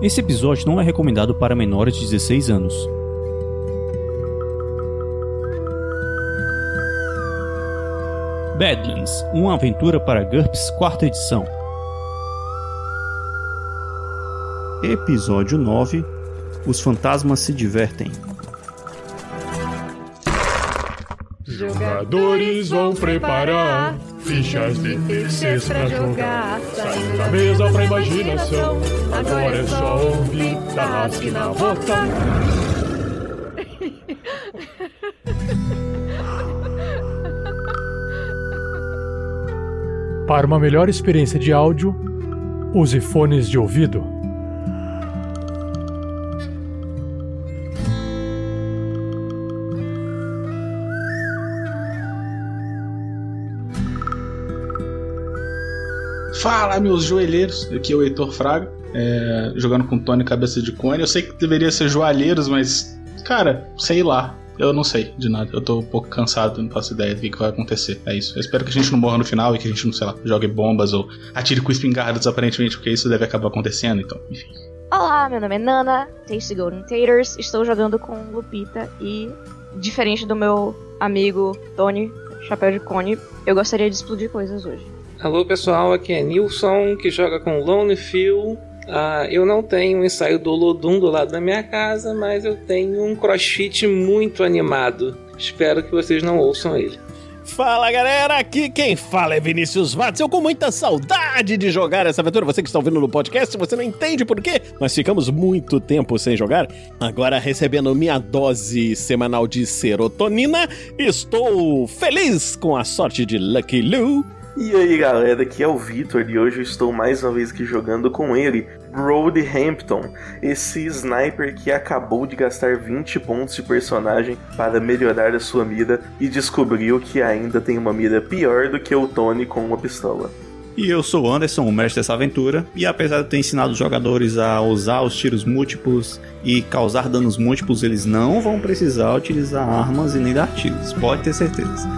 Esse episódio não é recomendado para menores de 16 anos. Badlands, uma aventura para GURPS quarta edição. Episódio 9 Os fantasmas se divertem. Jogadores vão preparar fichas de terceiros pra jogar. Saindo da mesa pra imaginação. Agora é só ouvir Tarrasque na bota. Para uma melhor experiência de áudio, use fones de ouvido. Fala, meus joelheiros. Aqui é o Heitor Fraga, é, jogando com Tony Cabeça de Cone. Eu sei que deveria ser joalheiros, mas, cara, sei lá. Eu não sei de nada. Eu tô um pouco cansado, não faço ideia do que, que vai acontecer. É isso. Eu espero que a gente não morra no final e que a gente não, sei lá, jogue bombas ou atire com espingardas, aparentemente, porque isso deve acabar acontecendo, então, enfim. Olá, meu nome é Nana, Tasty Golden Taters. Estou jogando com Lupita e, diferente do meu amigo Tony, Chapéu de Cone, eu gostaria de explodir coisas hoje. Alô pessoal, aqui é Nilson, que joga com Lone Phil. Ah, eu não tenho um ensaio do Lodum do lado da minha casa, mas eu tenho um crossfit muito animado. Espero que vocês não ouçam ele. Fala galera, aqui quem fala é Vinícius Watts. Eu com muita saudade de jogar essa aventura. Você que está ouvindo no podcast, você não entende por quê? Nós ficamos muito tempo sem jogar. Agora recebendo minha dose semanal de serotonina, estou feliz com a sorte de Lucky Lou. E aí galera, aqui é o Vitor e hoje eu estou mais uma vez aqui jogando com ele, Brody Hampton, esse sniper que acabou de gastar 20 pontos de personagem para melhorar a sua mira e descobriu que ainda tem uma mira pior do que o Tony com uma pistola. E eu sou o Anderson, o mestre dessa aventura, e apesar de ter ensinado os jogadores a usar os tiros múltiplos e causar danos múltiplos, eles não vão precisar utilizar armas e nem dar tiros, pode ter certeza.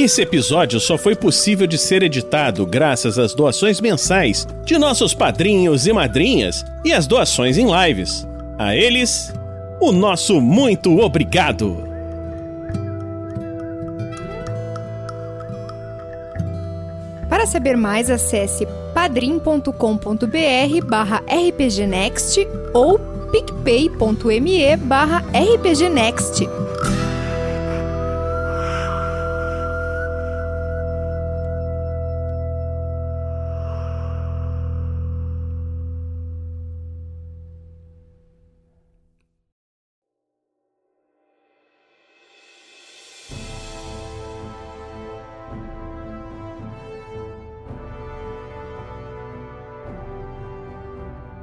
Esse episódio só foi possível de ser editado graças às doações mensais de nossos padrinhos e madrinhas e às doações em lives. A eles, o nosso muito obrigado! Para saber mais, acesse padrim.com.br barra rpgnext ou picpay.me barra rpgnext.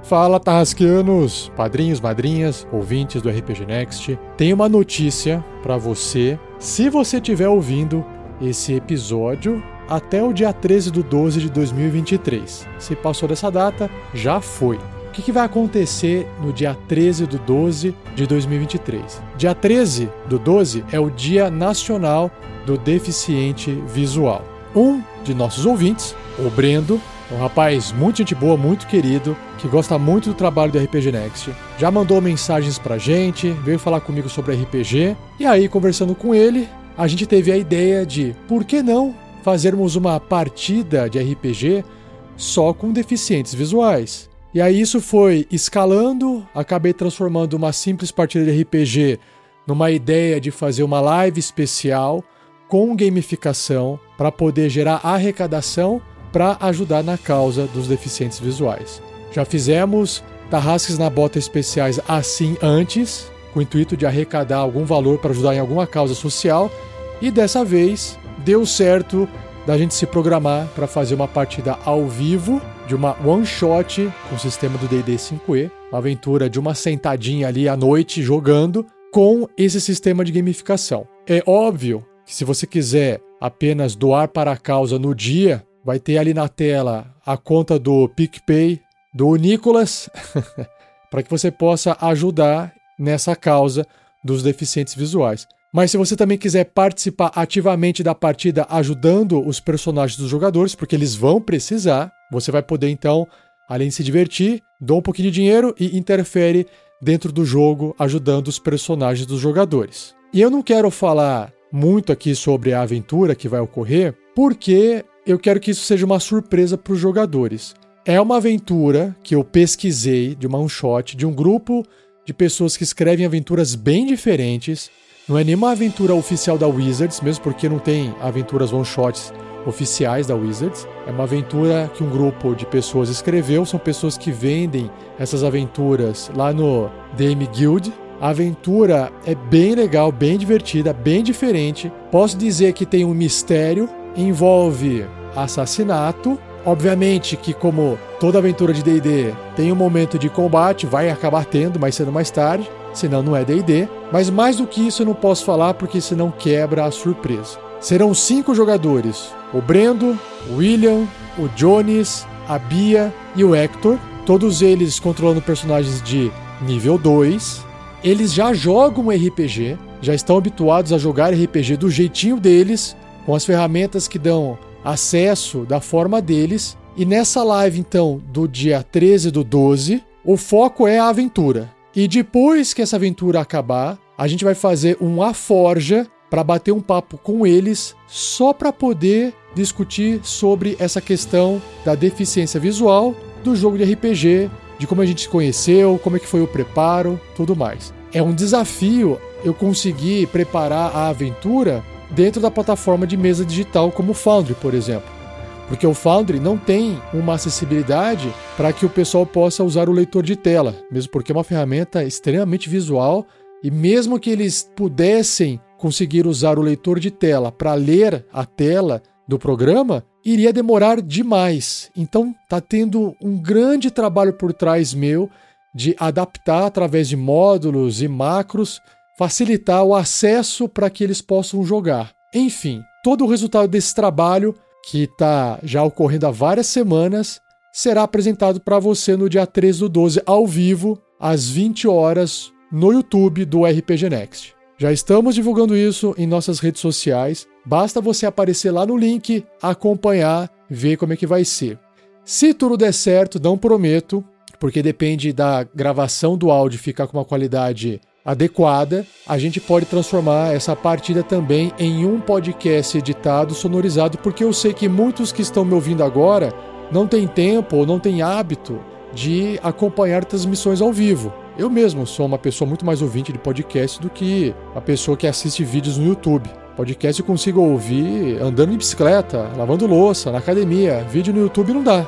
Fala, Tarrasqueanos, padrinhos, madrinhas, ouvintes do RPG Next. Tem uma notícia para você. Se você estiver ouvindo esse episódio até o dia 13 do 12 de 2023. Se passou dessa data, já foi. O que, que vai acontecer no dia 13 do 12 de 2023? Dia 13 do 12 é o Dia Nacional do Deficiente Visual. Um de nossos ouvintes, o Brendo, um rapaz muito gente boa, muito querido, que gosta muito do trabalho do RPG Next. Já mandou mensagens pra gente, veio falar comigo sobre RPG. E aí, conversando com ele, a gente teve a ideia de por que não fazermos uma partida de RPG só com deficientes visuais. E aí isso foi escalando, acabei transformando uma simples partida de RPG numa ideia de fazer uma live especial com gamificação para poder gerar arrecadação para ajudar na causa dos deficientes visuais. Já fizemos tarrasques na bota especiais assim antes, com o intuito de arrecadar algum valor para ajudar em alguma causa social, e dessa vez deu certo da gente se programar para fazer uma partida ao vivo de uma one shot com o sistema do D&D 5e, uma aventura de uma sentadinha ali à noite jogando com esse sistema de gamificação. É óbvio que se você quiser apenas doar para a causa no dia, vai ter ali na tela a conta do PicPay do Nicolas para que você possa ajudar nessa causa dos deficientes visuais. Mas se você também quiser participar ativamente da partida ajudando os personagens dos jogadores, porque eles vão precisar, você vai poder então, além de se divertir, doar um pouquinho de dinheiro e interfere dentro do jogo ajudando os personagens dos jogadores. E eu não quero falar muito aqui sobre a aventura que vai ocorrer, porque eu quero que isso seja uma surpresa para os jogadores. É uma aventura que eu pesquisei de uma one shot de um grupo de pessoas que escrevem aventuras bem diferentes não é nenhuma aventura oficial da Wizards, mesmo porque não tem aventuras one-shots oficiais da Wizards. É uma aventura que um grupo de pessoas escreveu, são pessoas que vendem essas aventuras lá no DM Guild. A aventura é bem legal, bem divertida, bem diferente. Posso dizer que tem um mistério, envolve assassinato. Obviamente que, como toda aventura de DD, tem um momento de combate, vai acabar tendo mais cedo mais tarde senão não é D&D. Mas mais do que isso eu não posso falar porque senão quebra a surpresa. Serão cinco jogadores: o Brendo, o William, o Jones, a Bia e o Hector. Todos eles controlando personagens de nível 2. Eles já jogam RPG, já estão habituados a jogar RPG do jeitinho deles, com as ferramentas que dão acesso da forma deles. E nessa live, então, do dia 13 do 12, o foco é a aventura. E depois que essa aventura acabar, a gente vai fazer um A Forja para bater um papo com eles, só para poder discutir sobre essa questão da deficiência visual do jogo de RPG, de como a gente se conheceu, como é que foi o preparo, tudo mais. É um desafio eu conseguir preparar a aventura dentro da plataforma de mesa digital como o Foundry, por exemplo. Porque o Foundry não tem uma acessibilidade para que o pessoal possa usar o leitor de tela, mesmo porque é uma ferramenta extremamente visual e mesmo que eles pudessem conseguir usar o leitor de tela para ler a tela do programa, iria demorar demais. Então tá tendo um grande trabalho por trás meu de adaptar através de módulos e macros, facilitar o acesso para que eles possam jogar. Enfim, todo o resultado desse trabalho que está já ocorrendo há várias semanas, será apresentado para você no dia 13 do 12, ao vivo, às 20 horas, no YouTube do RPG Next. Já estamos divulgando isso em nossas redes sociais. Basta você aparecer lá no link, acompanhar, ver como é que vai ser. Se tudo der certo, não prometo, porque depende da gravação do áudio ficar com uma qualidade adequada, a gente pode transformar essa partida também em um podcast editado, sonorizado, porque eu sei que muitos que estão me ouvindo agora não têm tempo ou não têm hábito de acompanhar transmissões ao vivo. Eu mesmo sou uma pessoa muito mais ouvinte de podcast do que a pessoa que assiste vídeos no YouTube. Podcast eu consigo ouvir andando em bicicleta, lavando louça, na academia. Vídeo no YouTube não dá.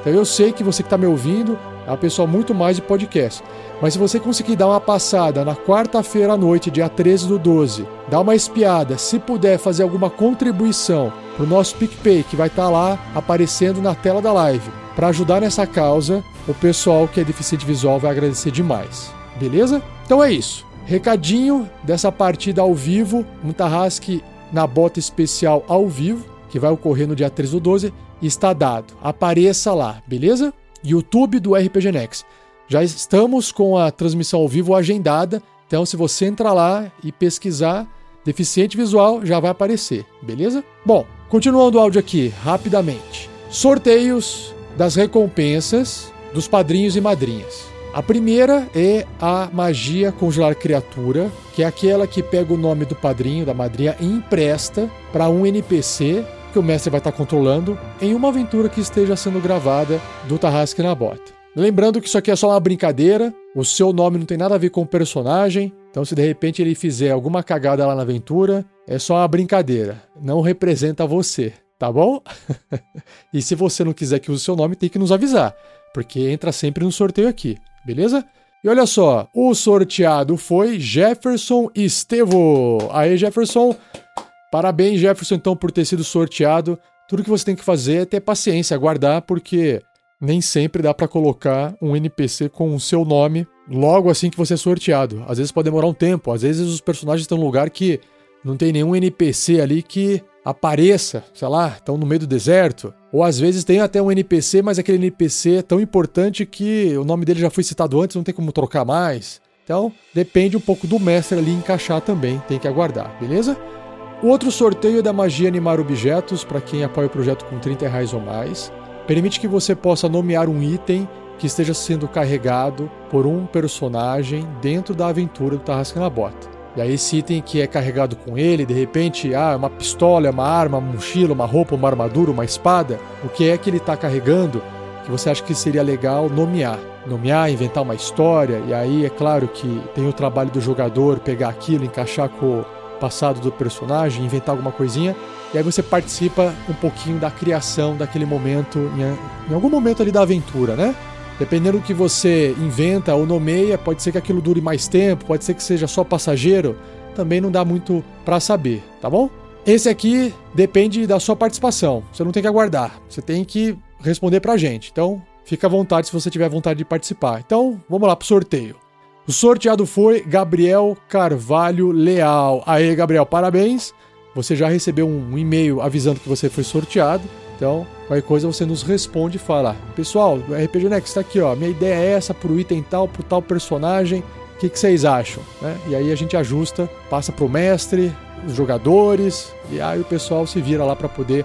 Então eu sei que você que está me ouvindo é uma pessoa muito mais de podcast. Mas se você conseguir dar uma passada na quarta-feira à noite, dia 13 do 12, dar uma espiada, se puder fazer alguma contribuição para o nosso PicPay, que vai estar tá lá aparecendo na tela da live, para ajudar nessa causa, o pessoal que é deficiente visual vai agradecer demais. Beleza? Então é isso. Recadinho dessa partida ao vivo, um Tarrasque na bota especial ao vivo, que vai ocorrer no dia 13 do 12, está dado. Apareça lá, beleza? YouTube do RPG Next. Já estamos com a transmissão ao vivo agendada, então se você entrar lá e pesquisar deficiente visual, já vai aparecer, beleza? Bom, continuando o áudio aqui, rapidamente. Sorteios das recompensas dos padrinhos e madrinhas. A primeira é a magia congelar criatura, que é aquela que pega o nome do padrinho, da madrinha e empresta para um NPC que o mestre vai estar controlando em uma aventura que esteja sendo gravada do Tarrasque na Bota. Lembrando que isso aqui é só uma brincadeira, o seu nome não tem nada a ver com o personagem, então se de repente ele fizer alguma cagada lá na aventura, é só uma brincadeira, não representa você, tá bom? e se você não quiser que use seu nome, tem que nos avisar, porque entra sempre no sorteio aqui, beleza? E olha só, o sorteado foi Jefferson Estevo. Aí, Jefferson, parabéns, Jefferson, então, por ter sido sorteado. Tudo que você tem que fazer é ter paciência, aguardar, porque nem sempre dá para colocar um NPC com o seu nome logo assim que você é sorteado. Às vezes pode demorar um tempo, às vezes os personagens estão num lugar que não tem nenhum NPC ali que apareça, sei lá, estão no meio do deserto. Ou às vezes tem até um NPC, mas aquele NPC é tão importante que o nome dele já foi citado antes, não tem como trocar mais. Então, depende um pouco do mestre ali encaixar também, tem que aguardar, beleza? O outro sorteio é da magia animar objetos, para quem apoia o projeto com 30 reais ou mais. Permite que você possa nomear um item que esteja sendo carregado por um personagem dentro da aventura do Tarrasca na Bota. E aí esse item que é carregado com ele, de repente, ah, uma pistola, uma arma, uma mochila, uma roupa, uma armadura, uma espada, o que é que ele está carregando que você acha que seria legal nomear? Nomear, inventar uma história, e aí é claro que tem o trabalho do jogador pegar aquilo, encaixar com passado do personagem, inventar alguma coisinha, e aí você participa um pouquinho da criação daquele momento, em, algum momento ali da aventura, né? Dependendo do que você inventa ou nomeia, pode ser que aquilo dure mais tempo, pode ser que seja só passageiro, também não dá muito para saber, tá bom? Esse aqui depende da sua participação. Você não tem que aguardar, você tem que responder pra gente. Então, fica à vontade se você tiver vontade de participar. Então, vamos lá pro sorteio. O sorteado foi Gabriel Carvalho Leal. Aê, Gabriel, parabéns. Você já recebeu um e-mail avisando que você foi sorteado. Então, qualquer coisa você nos responde e fala: Pessoal, RPG Next está aqui, ó. Minha ideia é essa pro item tal, pro tal personagem. O que, que vocês acham? Né? E aí a gente ajusta, passa pro mestre, os jogadores, e aí o pessoal se vira lá para poder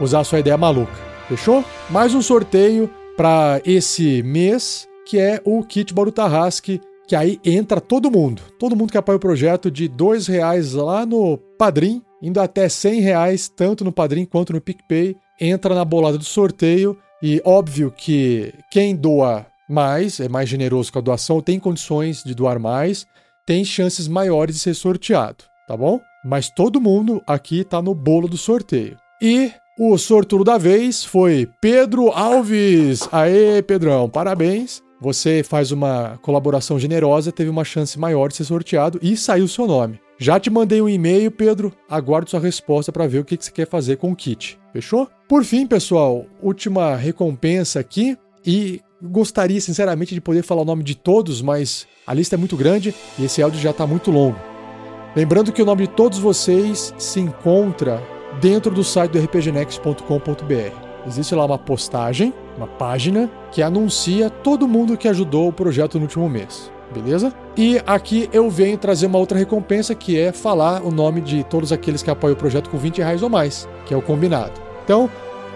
usar a sua ideia maluca. Fechou? Mais um sorteio para esse mês, que é o kit Barutarrasque, que aí entra todo mundo. Todo mundo que apoia o projeto de dois reais lá no Padrim, indo até cem reais, tanto no Padrim quanto no PicPay entra na bolada do sorteio e óbvio que quem doa mais, é mais generoso com a doação, tem condições de doar mais, tem chances maiores de ser sorteado, tá bom? Mas todo mundo aqui está no bolo do sorteio. E o sortudo da vez foi Pedro Alves. Aê, Pedrão, parabéns. Você faz uma colaboração generosa, teve uma chance maior de ser sorteado e saiu o seu nome. Já te mandei um e-mail, Pedro. Aguardo sua resposta para ver o que você quer fazer com o kit. Fechou? Por fim, pessoal, última recompensa aqui. E gostaria, sinceramente, de poder falar o nome de todos, mas a lista é muito grande e esse áudio já está muito longo. Lembrando que o nome de todos vocês se encontra dentro do site do rpgnext.com.br. Existe lá uma postagem, uma página, que anuncia todo mundo que ajudou o projeto no último mês beleza? E aqui eu venho trazer uma outra recompensa que é falar o nome de todos aqueles que apoiam o projeto com 20 reais ou mais, que é o combinado. Então,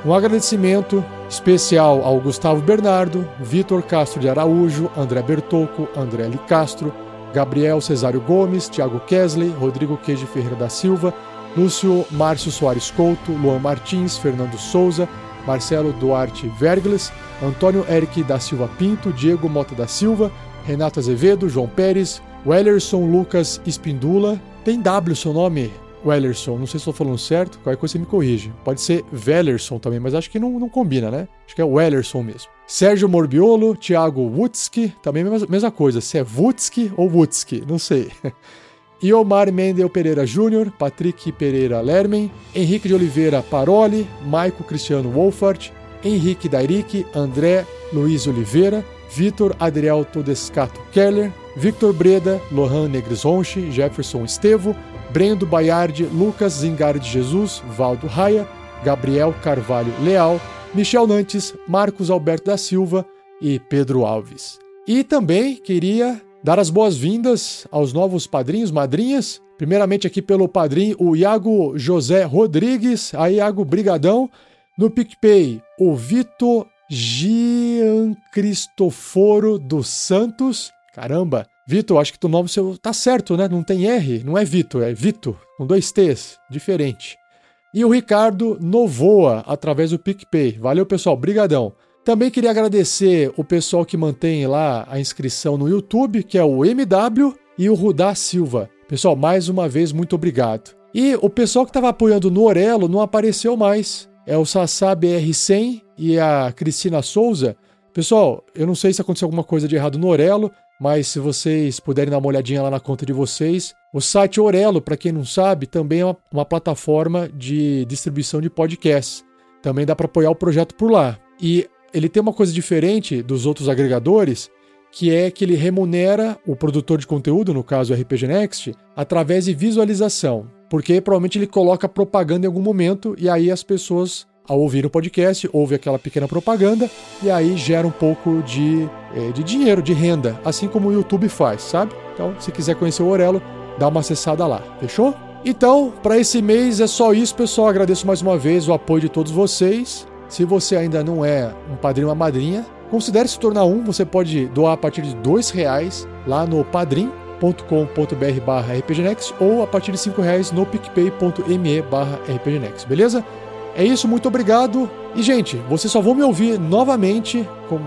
um agradecimento especial ao Gustavo Bernardo, Vitor Castro de Araújo, André Bertocco, André L. Castro, Gabriel Cesário Gomes, Thiago Kesley, Rodrigo Queijo Ferreira da Silva, Lúcio Márcio Soares Couto, Luan Martins, Fernando Souza, Marcelo Duarte Vergles, Antônio Eric da Silva Pinto, Diego Mota da Silva, Renato Azevedo, João Pérez, Wellerson Lucas Espindula. Tem W seu nome, Wellerson. Não sei se estou falando certo, qualquer coisa você me corrige. Pode ser Wellerson também, mas acho que não, não combina, né? Acho que é Wellerson mesmo. Sérgio Morbiolo, Thiago Wutzki, também mesma, mesma coisa. Se é Wutzki ou Wutzki, não sei. Iomar Mendel Pereira Júnior, Patrick Pereira Lermen, Henrique de Oliveira Paroli, Maico Cristiano Wolfart, Henrique Dairic, André Luiz Oliveira, Vitor Adriel Todescato Keller, Victor Breda, Lohan Negrisonchi, Jefferson Estevo, Brendo Baiardi, Lucas Zingari de Jesus, Valdo Raia, Gabriel Carvalho Leal, Michel Nantes, Marcos Alberto da Silva e Pedro Alves. E também queria dar as boas-vindas aos novos padrinhos, madrinhas. Primeiramente aqui pelo padrinho, o Iago José Rodrigues. Aí, Iago, brigadão. No PicPay, o Vitor Gian Cristoforo dos Santos. Caramba, Vitor, acho que o nome seu tá certo, né? Não tem R, não é Vitor, é Vitor, com dois T's, diferente. E o Ricardo Novoa, através do PicPay. Valeu, pessoal, brigadão. Também queria agradecer o pessoal que mantém lá a inscrição no YouTube, que é o MW e o Rudá Silva. Pessoal, mais uma vez, muito obrigado. E o pessoal que estava apoiando no Orelo não apareceu mais. É o Sassá BR100 e a Cristina Souza. Pessoal, eu não sei se aconteceu alguma coisa de errado no Orelo, mas se vocês puderem dar uma olhadinha lá na conta de vocês, o site Orelo, para quem não sabe, também é uma, uma, plataforma de distribuição de podcasts. Também dá para apoiar o projeto por lá. E ele tem uma coisa diferente dos outros agregadores, que é que ele remunera o produtor de conteúdo, no caso o RPG Next, através de visualização. Porque provavelmente ele coloca propaganda em algum momento e aí as pessoas a ouvir o podcast, ouve aquela pequena propaganda e aí gera um pouco de, é, de dinheiro, de renda, assim como o YouTube faz, sabe? Então, se quiser conhecer o Orelo, dá uma acessada lá, fechou? Então, para esse mês é só isso, pessoal. Agradeço mais uma vez o apoio de todos vocês. Se você ainda não é um padrinho ou uma madrinha, considere se tornar um. Você pode doar a partir de dois reais lá no padrim.com.br barra rpgnext ou a partir de cinco reais no picpay.me barra rpgnext, beleza? É isso, muito obrigado. E, gente, vocês só vão me ouvir novamente com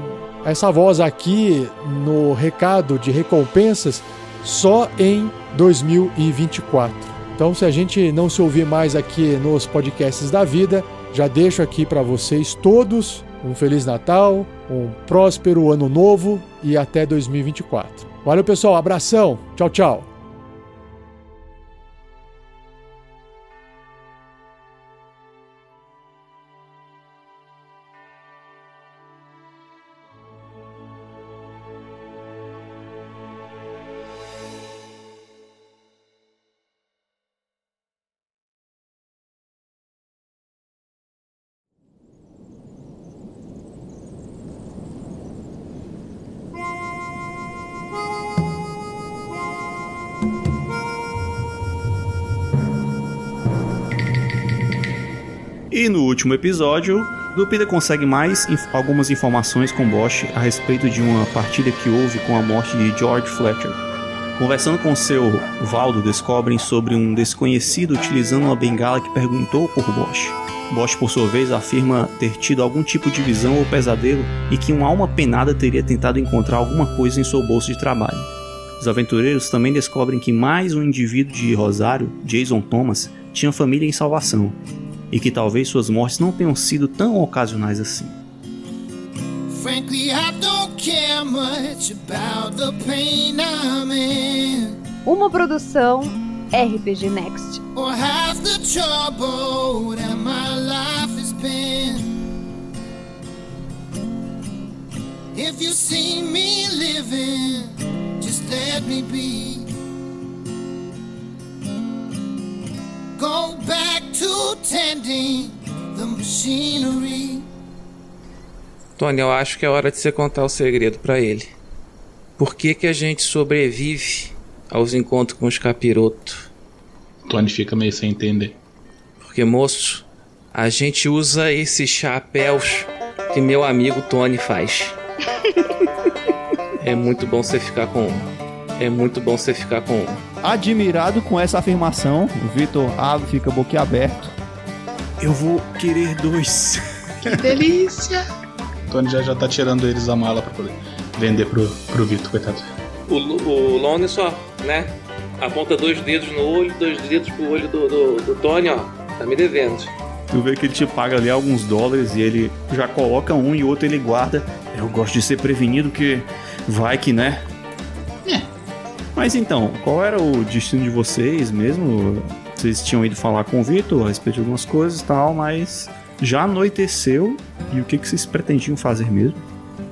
essa voz aqui no recado de recompensas só em 2024. Então, se a gente não se ouvir mais aqui nos podcasts da vida, já deixo aqui para vocês todos um Feliz Natal, um próspero Ano Novo e até 2024. Valeu, pessoal. Abração. Tchau, tchau. E no último episódio, Lupita consegue mais inf algumas informações com Bosch a respeito de uma partida que houve com a morte de George Fletcher. Conversando com seu Valdo, descobrem sobre um desconhecido utilizando uma bengala que perguntou por Bosch. Bosch, por sua vez, afirma ter tido algum tipo de visão ou pesadelo e que uma alma penada teria tentado encontrar alguma coisa em seu bolso de trabalho. Os aventureiros também descobrem que mais um indivíduo de Rosário, Jason Thomas, tinha família em salvação e que talvez suas mortes não tenham sido tão ocasionais assim. Frankly, I don't care much about the pain I'm in. Uma produção RPG Next. Or half the trouble that my life has been. If you see me living, just let me be. Go back to tending the machinery. Tony, eu acho que é hora de você contar o segredo pra ele. Por que que a gente sobrevive aos encontros com os capirotos? Tony fica meio sem entender. Porque, moço, a gente usa esses chapéus que meu amigo Tony faz. É muito bom você ficar com um. É muito bom você ficar com um. Admirado com essa afirmação, o Vitor abre e fica boquiaberto. Eu vou querer dois. Que delícia! Tony já, já tá tirando eles da mala pra poder vender pro, pro Vitor, coitado. O, o Lone só, né? Aponta dois dedos no olho, dois dedos pro olho do, do, do Tony, ó. Tá me devendo. Tu vê que ele te paga ali alguns dólares e ele já coloca um e o outro ele guarda. Eu gosto de ser prevenido que vai que, né? Mas então, qual era o destino de vocês mesmo? Vocês tinham ido falar com o Vitor a respeito de algumas coisas e tal, mas já anoiteceu. E o que, que vocês pretendiam fazer mesmo?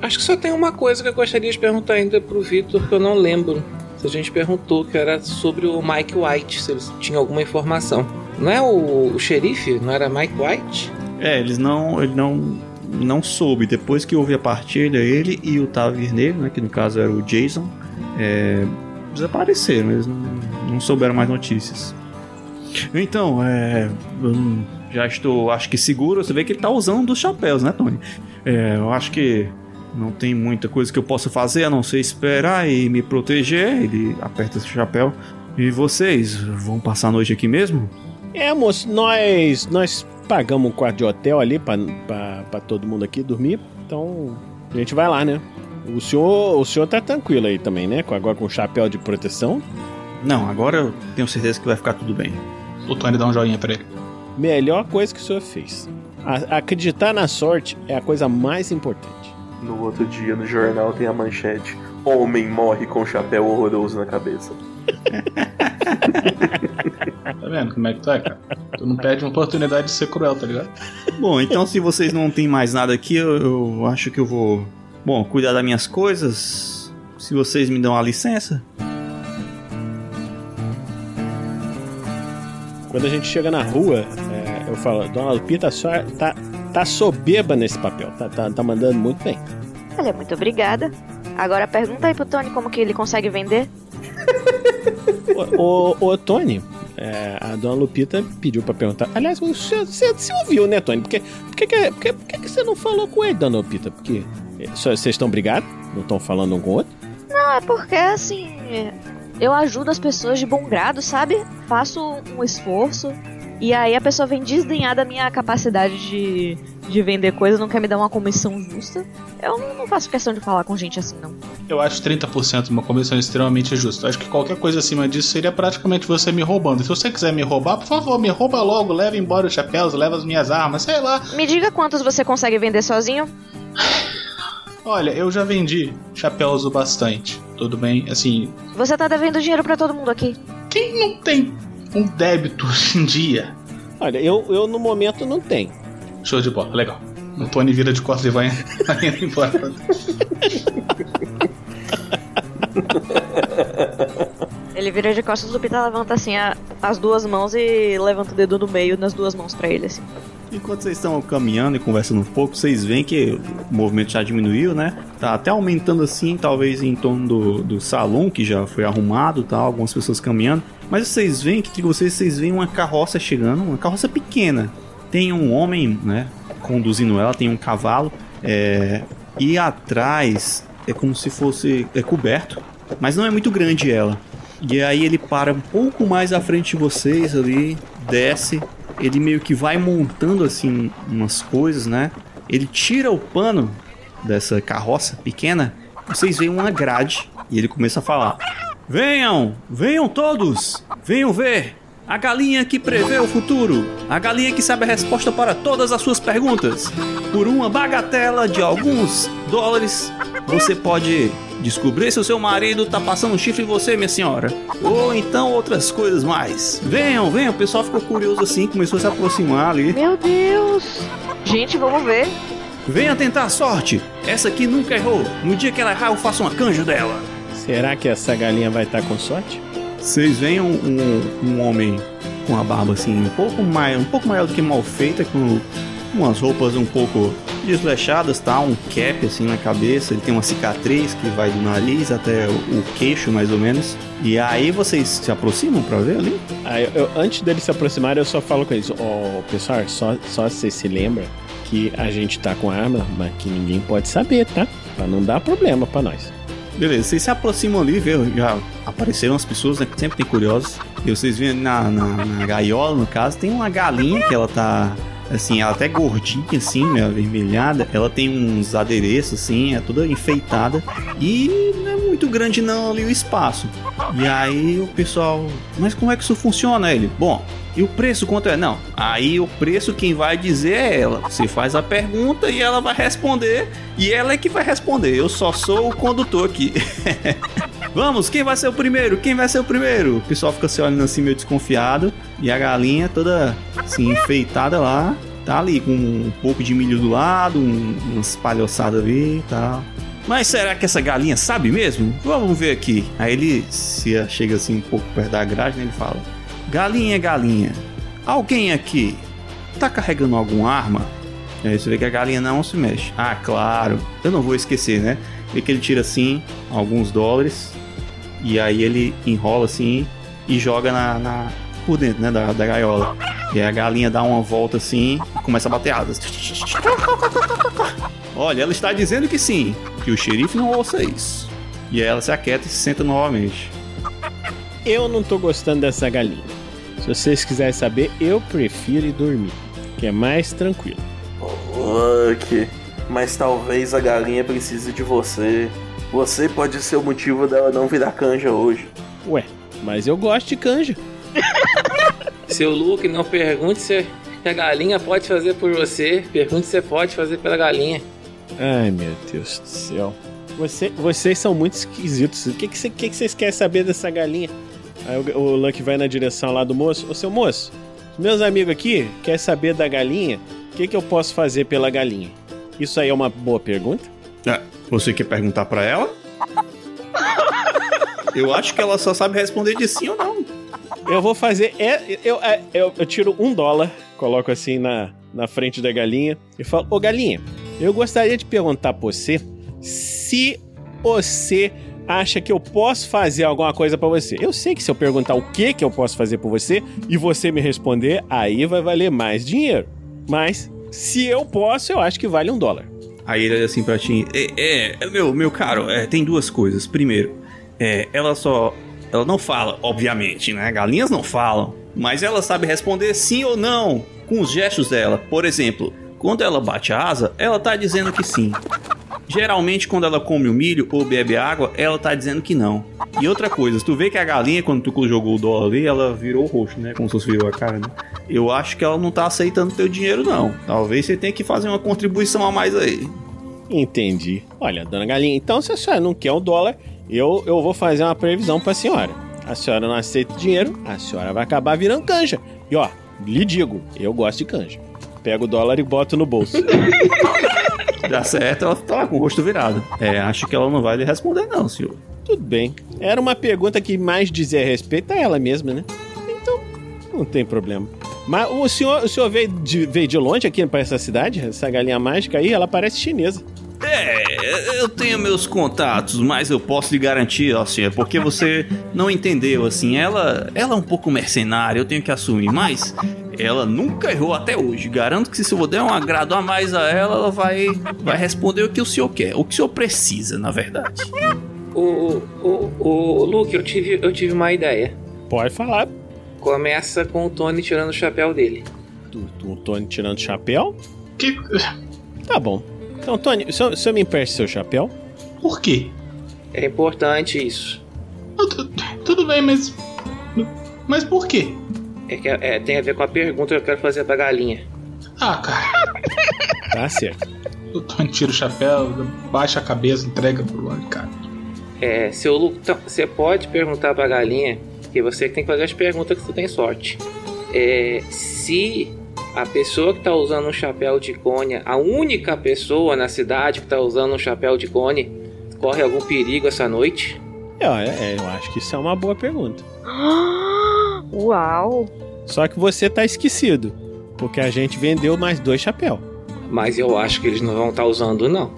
Acho que só tem uma coisa que eu gostaria de perguntar ainda pro Vitor que eu não lembro. Se a gente perguntou, que era sobre o Mike White, se eles tinham alguma informação. Não é o, o xerife? Não era Mike White? É, eles não. Ele não. Não soube. Depois que houve a partilha, ele e o Taverneiro, né? Que no caso era o Jason, é, desapareceram. Eles não, souberam mais notícias. Então, é. já estou, acho que seguro. Você vê que ele tá usando um dos chapéus, né, Tony? É, eu acho que não tem muita coisa que eu possa fazer a não ser esperar e me proteger. Ele aperta esse chapéu. E vocês vão passar a noite aqui mesmo? É, moço, nós, nós pagamos um quarto de hotel ali pra todo mundo aqui dormir. Então, a gente vai lá, né? O senhor, o senhor tá tranquilo aí também, né? Agora com o chapéu de proteção. Não, agora eu tenho certeza que vai ficar tudo bem. O Tony dá um joinha pra ele. Melhor coisa que o senhor fez. A- acreditar na sorte é a coisa mais importante. No outro dia, no jornal, tem a manchete: Homem morre com chapéu horroroso na cabeça. Tá vendo como é que tu é, cara? Tu não perde uma oportunidade de ser cruel, tá ligado? Bom, então se vocês não têm mais nada aqui, eu, eu acho que eu vou, bom, cuidar das minhas coisas. Se vocês me dão a licença. Quando a gente chega na rua, é, eu falo, Dona Lupita, a senhora tá tá soberba nesse papel. Tá, tá, tá mandando muito bem. Olha, muito obrigada. Agora pergunta aí pro Tony como que ele consegue vender. Ô, ô, ô, Tony, é, a dona Lupita pediu pra perguntar. Aliás, você, você, você ouviu, né, Tony? Por que, por que, que- por que, por que que você não falou com ele, dona Lupita? Porque é, vocês estão brigados? Não estão falando um com o outro? Não, é porque assim. Eu ajudo as pessoas de bom grado, sabe? Faço um esforço. E aí a pessoa vem desdenhar da minha capacidade de, de vender coisas, não quer me dar uma comissão justa. Eu não, não faço questão de falar com gente assim, não. Eu acho 30% uma comissão extremamente justa. Eu acho que qualquer coisa acima disso seria praticamente você me roubando. Se você quiser me roubar, por favor, me rouba logo, leva embora os chapéus, leva as minhas armas, sei lá. Me diga quantos você consegue vender sozinho? Olha, eu já vendi chapéus o bastante. Tudo bem? Assim, Você tá devendo dinheiro pra todo mundo aqui. quem não tem um débito hoje em dia? Olha, eu, eu no momento não tenho. Show de bola, legal. O Tony vira de costas e vai, vai indo embora. Ele vira de costas, o Lupita levanta assim a- as duas mãos e levanta o dedo no meio nas duas mãos pra ele, assim. Enquanto vocês estão caminhando e conversando um pouco, vocês veem que o movimento já diminuiu, né? Tá até aumentando assim, talvez em torno do, do salão, que já foi arrumado tal, algumas pessoas caminhando. Mas vocês veem que entre vocês, vocês veem uma carroça chegando, uma carroça pequena. Tem um homem, né? Conduzindo ela, tem um cavalo. é, e atrás é como se fosse é coberto, mas não é muito grande ela. E aí ele para um pouco mais à frente de vocês ali, desce, ele meio que vai montando assim umas coisas, né? Ele tira o pano dessa carroça pequena, vocês veem uma grade e ele começa a falar: Venham, venham todos, venham ver. A galinha que prevê o futuro, a galinha que sabe a resposta para todas as suas perguntas. Por uma bagatela de alguns dólares, você pode descobrir se o seu marido tá passando chifre em você, minha senhora. Ou então outras coisas mais. Venham, venham, o pessoal ficou curioso assim, começou a se aproximar ali. Meu Deus! Gente, vamos ver. Venha tentar a sorte. Essa aqui nunca errou. No dia que ela errar, eu faço uma canja dela. Será que essa galinha vai estar com sorte? Vocês veem um, um, um homem com a barba assim um pouco mais, um pouco maior do que mal feita, com umas roupas um pouco desleixadas, tá? Um cap assim na cabeça, ele tem uma cicatriz que vai do nariz até o, queixo mais ou menos. E aí vocês se aproximam pra ver ali? Ah, eu- eu- antes deles se aproximarem, eu só falo com eles: Ó, pessoal, só, só você se lembra que a gente tá com arma, mas que ninguém pode saber, tá? Pra não dar problema pra nós. Beleza, vocês se aproximam ali, vê, já apareceram as pessoas, né, que sempre tem curiosos. E vocês veem na, na, na gaiola, no caso, tem uma galinha que ela tá, assim, ela até gordinha, assim, meio avermelhada. Ela tem uns adereços, assim, é toda enfeitada. E não é muito grande não ali o espaço. E aí o pessoal, mas como é que isso funciona, ele? Bom, e o preço quanto é? Não, aí o preço quem vai dizer é ela. Você faz a pergunta e ela vai responder. E ela é que vai responder. Eu só sou o condutor aqui. Vamos, quem vai ser o primeiro? Quem vai ser o primeiro? O pessoal fica se olhando assim meio desconfiado. E a galinha toda assim, enfeitada lá. Tá ali com um pouco de milho do lado, um, umas palhoçadas ali e tal. Mas será que essa galinha sabe mesmo? Vamos ver aqui. Aí ele se chega assim um pouco perto da grade, né? Ele fala: Galinha, galinha, alguém aqui tá carregando alguma arma? Aí você vê que a galinha não se mexe. Ah, claro, eu não vou esquecer, né? Vê que ele tira assim alguns dólares e aí ele enrola assim e joga na, na- por dentro, né, da, da gaiola. E aí a galinha dá uma volta assim e começa a bater asas. Olha, ela está dizendo que sim, que o xerife não ouça isso. E aí ela se aquieta e se senta novamente. Eu não tô gostando dessa galinha. Se vocês quiserem saber, eu prefiro ir dormir, que é mais tranquilo. Ok. Mas talvez a galinha precise de você. Você pode ser o motivo dela não virar canja hoje. Ué, mas eu gosto de canja. Seu Luke, não pergunte se a galinha pode fazer por você. Pergunte se você pode fazer pela galinha. Ai, meu Deus do céu. Você- vocês são muito esquisitos. O que, que, que que vocês querem saber dessa galinha? Aí o, o Lucky vai na direção lá do moço. Ô, seu moço, meus amigos aqui querem saber da galinha. O que, que eu posso fazer pela galinha? Isso aí é uma boa pergunta? É, você quer perguntar pra ela? Eu acho que ela só sabe responder de sim ou não. Eu vou fazer. é, eu, é, eu, eu tiro um dólar, coloco assim na, na frente da galinha e fala: Ô galinha, eu gostaria de perguntar pra você se você acha que eu posso fazer alguma coisa pra você. Eu sei que se eu perguntar o que que eu posso fazer por você e você me responder, aí vai valer mais dinheiro. Mas se eu posso, eu acho que vale um dólar. Aí ele olha assim pra ti. É, é, meu, meu caro, é, tem duas coisas. Primeiro, é, ela só. Ela não fala, obviamente, né? Galinhas não falam. Mas ela sabe responder sim ou não com os gestos dela. Por exemplo, quando ela bate a asa, ela tá dizendo que sim. Geralmente, quando ela come o milho ou bebe água, ela tá dizendo que não. E outra coisa, tu vê que a galinha, quando tu jogou o dólar ali, ela virou roxo, né? Como se fosse virou a cara, né? Eu acho que ela não tá aceitando teu dinheiro, não. Talvez você tenha que fazer uma contribuição a mais aí. Entendi. Olha, dona Galinha, então se a senhora não quer o dólar, eu, eu vou fazer uma previsão pra senhora. A senhora não aceita dinheiro, a senhora vai acabar virando canja. E ó, lhe digo, eu gosto de canja. Pego o dólar e boto no bolso. Dá certo, ela tá lá com o rosto virado. É, acho que ela não vai lhe responder, não, senhor. Tudo bem. Era uma pergunta que mais dizia respeito a ela mesma, né? Então, não tem problema. Mas o senhor, o senhor veio, de, veio de longe aqui pra essa cidade? Essa galinha mágica aí, ela parece chinesa. É, eu tenho meus contatos, mas eu posso lhe garantir, ó, senhor, porque você não entendeu, assim, ela, ela é um pouco mercenária, eu tenho que assumir, mas ela nunca errou até hoje. Garanto que se eu der um agrado a mais a ela, ela vai, vai responder o que o senhor quer, o que o senhor precisa, na verdade. O, o, o Luke, eu tive, eu tive uma ideia. Pode falar. Começa com o Tony tirando o chapéu dele. O Tony tirando o chapéu? Que... Tá bom. Então, Tony, o senhor, o senhor me empresta seu chapéu? Por quê? É importante isso. Tudo bem, mas. Mas por quê? É que é, tem a ver com a pergunta que eu quero fazer pra galinha. Ah, cara. Tá certo. O Tony tira o chapéu, baixa a cabeça, entrega pro lado, cara. É, seu Luke, então, você pode perguntar pra galinha, que você que tem que fazer as perguntas que você tem sorte. É, se a pessoa que tá usando um chapéu de cone, a única pessoa na cidade que tá usando um chapéu de cone, corre algum perigo essa noite? É, é, eu acho que isso é uma boa pergunta. Uau! Só que você tá esquecido, porque a gente vendeu mais dois chapéus. Mas eu acho que eles não vão estar usando, não.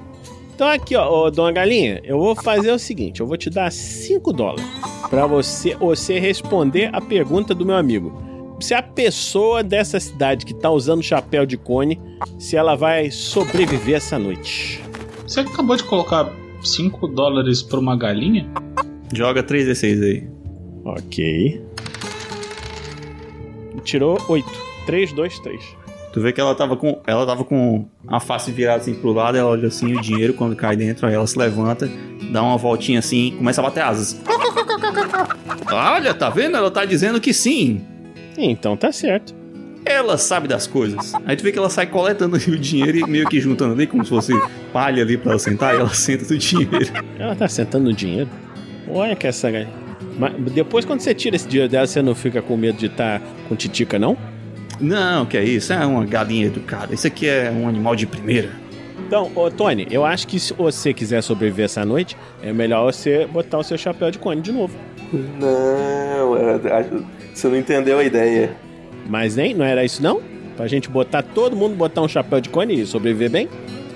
Então aqui, ó, ô, dona Galinha, eu vou fazer o seguinte, eu vou te dar 5 dólares para você, você responder a pergunta do meu amigo. Se a pessoa dessa cidade que tá usando chapéu de cone, se ela vai sobreviver essa noite. Você acabou de colocar 5 dólares pra uma galinha? Joga 3d6 aí. Ok. Tirou 8. 3, 2, 3. Tu vê que ela tava com. Ela tava com a face virada assim pro lado, ela olha assim o dinheiro quando cai dentro, aí ela se levanta, dá uma voltinha assim começa a bater asas. Olha, tá vendo? Ela tá dizendo que sim. Então tá certo. Ela sabe das coisas. Aí tu vê que ela sai coletando o dinheiro e meio que juntando ali, como se fosse palha ali pra ela sentar, e ela senta do dinheiro. Ela tá sentando no dinheiro? Olha que essa. Mas depois, quando você tira esse dinheiro dela, você não fica com medo de estar tá com titica, não? Não, que é isso? É uma galinha educada. Isso aqui é um animal de primeira. Então, ô Tony, eu acho que se você quiser sobreviver essa noite, é melhor você botar o seu chapéu de cone de novo. Não, você não entendeu a ideia. Mas nem, não era isso não? Pra gente botar, todo mundo botar um chapéu de cone e sobreviver bem?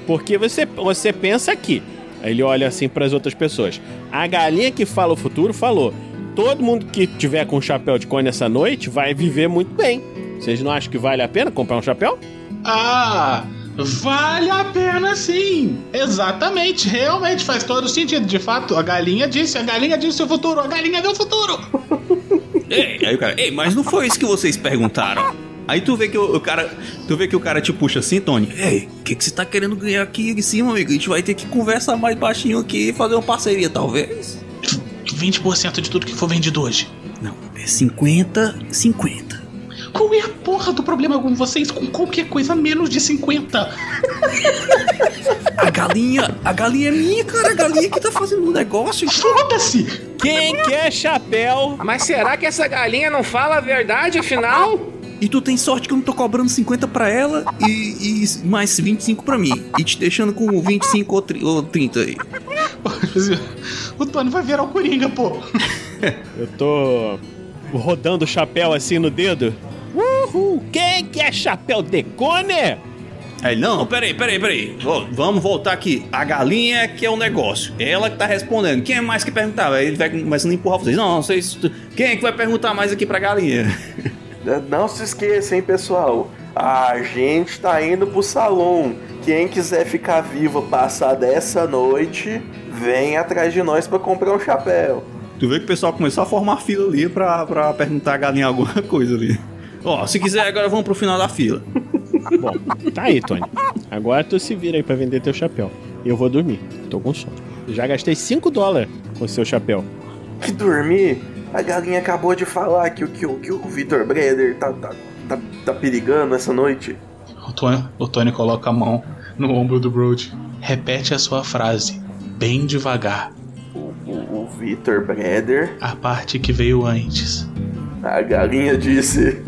Porque você, você pensa aqui. Ele olha assim para as outras pessoas. A galinha que fala o futuro falou: todo mundo que tiver com um chapéu de cone essa noite vai viver muito bem. Vocês não acham que vale a pena comprar um chapéu? Ah, vale a pena sim! Exatamente, realmente faz todo sentido. De fato, a galinha disse, a galinha disse o futuro, a galinha deu o futuro! Ei, aí o cara, ei, mas não foi isso que vocês perguntaram. Aí tu vê que o, o cara, tu vê que o cara te puxa assim, Tony. Ei, o que, que você tá querendo ganhar aqui em cima, amigo? A gente vai ter que conversar mais baixinho aqui e fazer uma parceria, talvez. 20% de tudo que for vendido hoje. Não, é 50, 50. Qual é a porra do problema com vocês com qualquer coisa menos de 50? A galinha, a galinha é minha, cara. A galinha que tá fazendo um negócio. Foda-se! Quem quer chapéu? Mas será que essa galinha não fala a verdade afinal? E tu tem sorte que eu não tô cobrando 50 pra ela e, e mais 25 pra mim. E te deixando com 25 ou, tri, ou 30 aí. O Tony vai virar o Coringa, pô. Eu tô rodando o chapéu assim no dedo. Uhul! Quem que é chapéu de cone? Aí, não, peraí, peraí, peraí. Vamos voltar aqui. A galinha que é o negócio. Ela que tá respondendo. Quem é mais que perguntava? Aí ele vai começando a empurrar vocês. Não, vocês. Quem é que vai perguntar mais aqui pra galinha? Não se esqueça, hein, pessoal. A gente tá indo pro salão. Quem quiser ficar vivo passar dessa noite, vem atrás de nós pra comprar um chapéu. Tu vê que o pessoal começou a formar fila ali pra, pra perguntar a galinha alguma coisa ali. Ó, se quiser, agora vamos pro final da fila. Bom, tá aí, Tony. Agora tu se vira aí pra vender teu chapéu. Eu vou dormir. Tô com sono. Já gastei 5 dólares com seu chapéu. Que dormir? A galinha acabou de falar que, o- que, o- que o Vitor Breder tá, tá, tá, tá perigando essa noite. O Tony, o Tony coloca a mão no ombro do Brody. Repete a sua frase, bem devagar. O, o, o Vitor Breder, A parte que veio antes. A galinha disse.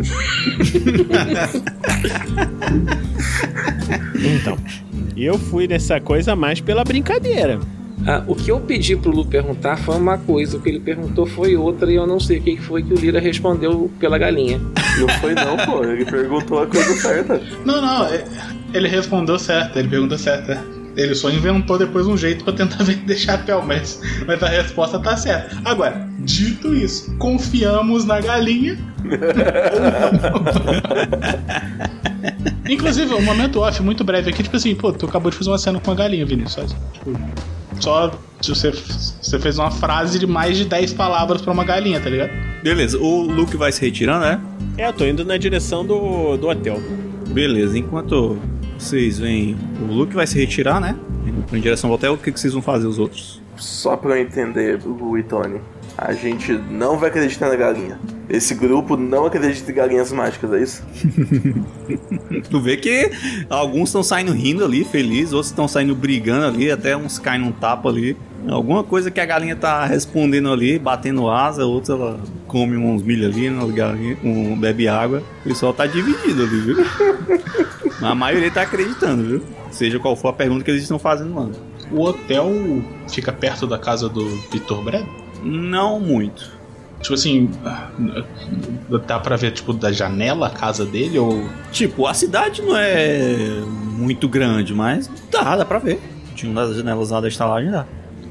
Então, eu fui nessa coisa mais pela brincadeira. Ah, o que eu pedi pro Lu perguntar foi uma coisa, o que ele perguntou foi outra e eu não sei o que foi que o Lira respondeu pela galinha. Não foi não, pô. Ele perguntou a coisa certa. Não, não, é- ele respondeu certo, ele perguntou certo. Ele só inventou depois um jeito pra tentar vender chapéu, mas, mas a resposta tá certa. Agora, dito isso, confiamos na galinha. Inclusive, um momento off muito breve aqui, tipo assim, pô, tu acabou de fazer uma cena com a galinha, Vinícius. Só, tipo, só você, você fez uma frase de mais de 10 palavras pra uma galinha, tá ligado? Beleza, o Luke vai se retirando, né? É, eu tô indo na direção do, do hotel. Beleza, enquanto vocês veem, o Luke vai se retirar, né? Em direção ao hotel, o que, que vocês vão fazer os outros? Só pra eu entender, Lu e Tony. A gente não vai acreditar na galinha. Esse grupo não acredita em galinhas mágicas, é isso? Tu vê que alguns estão saindo rindo ali, felizes, outros estão saindo brigando ali, até uns caem num tapa ali. Alguma coisa que a galinha tá respondendo ali, batendo asa, outra ela come uns milho ali, uma galinha, um, bebe água. O pessoal tá dividido ali, viu? A maioria tá acreditando, viu? Seja qual for a pergunta que eles estão fazendo lá. O hotel fica perto da casa do Vitor Breda? Não muito. Tipo assim, dá pra ver, tipo, da janela a casa dele ou. Tipo, a cidade não é muito grande, mas dá, dá pra ver. Tinha uma das janelas lá da estalagem, dá.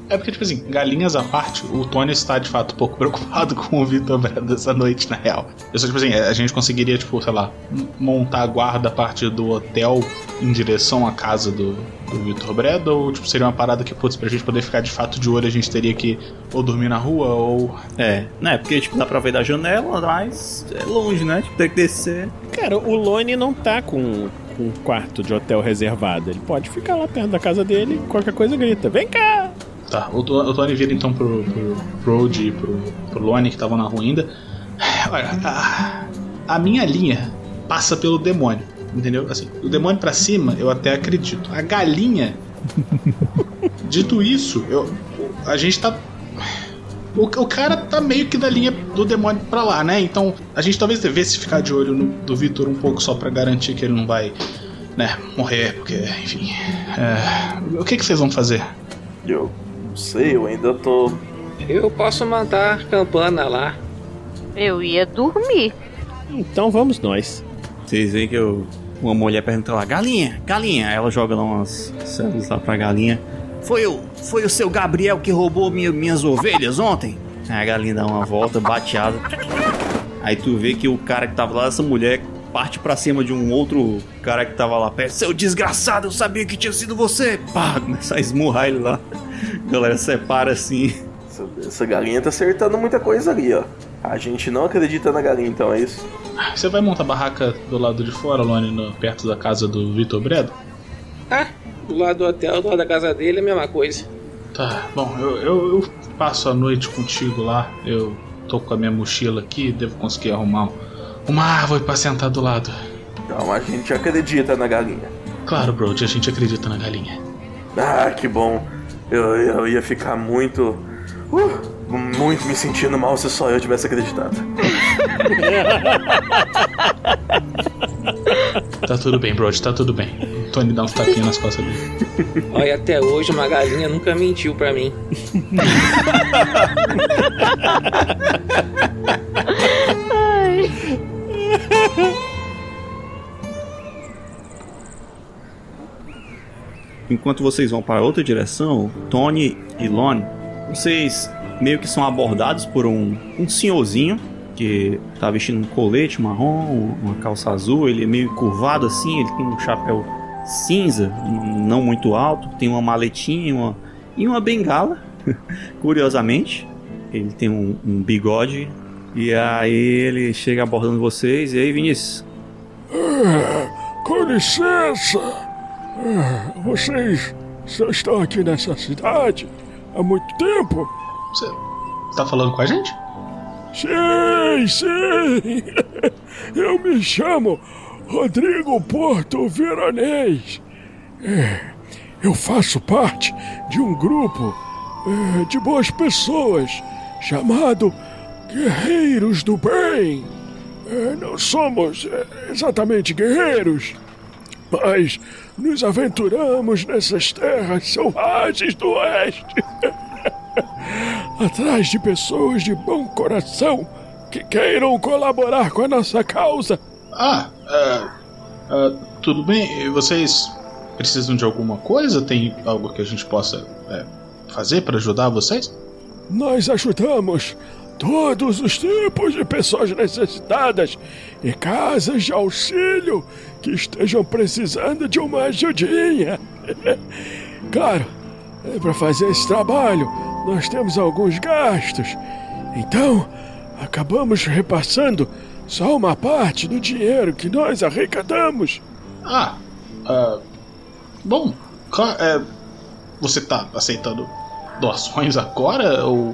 É porque, tipo assim, galinhas à parte, o Tony está de fato um pouco preocupado com o Vitor Breda essa noite, na real. Eu só, tipo assim, a gente conseguiria, tipo, sei lá, montar a guarda a partir do hotel em direção à casa do, do Vitor Breda? Ou, tipo, seria uma parada que, putz, pra gente poder ficar de fato de olho, a gente teria que ou dormir na rua ou. É, né? Porque, tipo, dá pra ver da janela, mas é longe, né? Tipo, tem que descer. Cara, o Lone não tá com, com um quarto de hotel reservado. Ele pode ficar lá perto da casa dele, qualquer coisa grita: Vem cá! Tá, o, To- o Tony vira então pro, pro Brody e pro, pro Lone que estavam na rua ainda. Olha, a, a minha linha passa pelo demônio, entendeu? Assim, o demônio pra cima eu até acredito. A galinha. Dito isso, eu, a gente tá. O, o cara tá meio que da linha do demônio pra lá, né? Então a gente talvez devesse ficar de olho no, do Vitor um pouco só pra garantir que ele não vai, né, morrer, porque, enfim. é, o que, que vocês vão fazer? Eu sei, eu ainda tô. Eu posso mandar campana lá. Eu ia dormir. Então vamos nós. Vocês veem que eu, uma mulher pergunta lá, galinha, galinha. Aí ela joga lá umas células lá pra galinha. Foi o, foi o seu Gabriel que roubou minha- minhas ovelhas ontem? Aí a galinha dá uma volta, bate asa. Aí tu vê que o cara que tava lá, essa mulher, parte pra cima de um outro cara que tava lá perto. Seu desgraçado, eu sabia que tinha sido você. Pá, começa a esmurrar ele lá. A galera separa assim. Essa, essa galinha tá acertando muita coisa ali, ó. A gente não acredita na galinha, então é isso? Você vai montar a barraca do lado de fora, Lone, no- perto da casa do Vitor Bredo? Ah, do lado do hotel, do lado da casa dele é a mesma coisa. Tá, bom, eu, eu, eu passo a noite contigo lá. Eu tô com a minha mochila aqui, devo conseguir arrumar um- uma árvore pra sentar do lado. Então a gente acredita na galinha. Claro, Brody, a gente acredita na galinha. Ah, que bom. Eu, eu ia ficar muito. uh, muito me sentindo mal se só eu tivesse acreditado. Tá tudo bem, Brody, tá tudo bem. O Tony dá uns tapinhas nas costas dele. Olha, até hoje uma galinha nunca mentiu pra mim. enquanto vocês vão para outra direção, Tony e Lon, vocês meio que são abordados por um, um senhorzinho que tá vestindo um colete marrom, uma calça azul, ele é meio curvado assim, ele tem um chapéu cinza, não muito alto, tem uma maletinha uma, e uma bengala, curiosamente. Ele tem um, um bigode e aí ele chega abordando vocês. E aí, Vinícius? Ah, com licença! Ah, vocês só estão aqui nessa cidade há muito tempo? Você tá falando com a gente? Sim, sim! Eu me chamo Rodrigo Porto Veronês. É, eu faço parte de um grupo é, de boas pessoas chamado Guerreiros do Bem. É, não somos exatamente guerreiros, mas nos aventuramos nessas terras selvagens do oeste. Atrás de pessoas de bom coração que queiram colaborar com a nossa causa. Ah, uh, uh, tudo bem. Vocês precisam de alguma coisa? Tem algo que a gente possa é, fazer para ajudar vocês? Nós ajudamos todos os tipos de pessoas necessitadas e casas de auxílio que estejam precisando de uma ajudinha. claro, para fazer esse trabalho nós temos alguns gastos. Então, acabamos repassando só uma parte do dinheiro que nós arrecadamos. Ah, ah, bom, é, você tá aceitando doações agora ou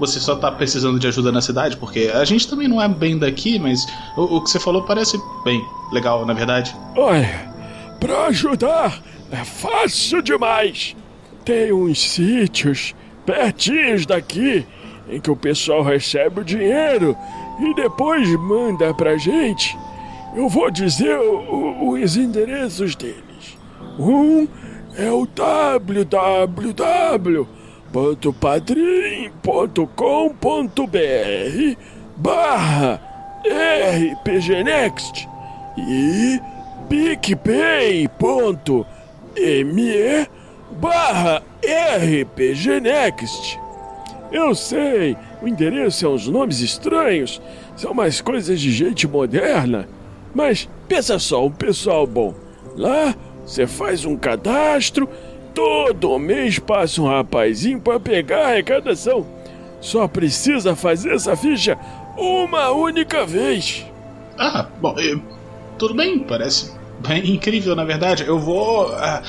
você só tá precisando de ajuda na cidade? Porque a gente também não é bem daqui, mas o, o que você falou parece bem legal, na verdade. Olha, pra ajudar é fácil demais. Tem uns sítios pertinhos daqui em que o pessoal recebe o dinheiro e depois manda pra gente. Eu vou dizer o- o- os endereços deles. Um é o www.padrim.com.br barra rpgnext e picpay.me barra rpgnext. Eu sei, o endereço é uns nomes estranhos, são mais coisas de gente moderna. Mas pensa só, um pessoal bom. Lá você faz um cadastro, todo mês passa um rapazinho para pegar a arrecadação. Só precisa fazer essa ficha uma única vez. Ah, bom, eh, tudo bem, parece bem incrível, na verdade. Eu vou. ah,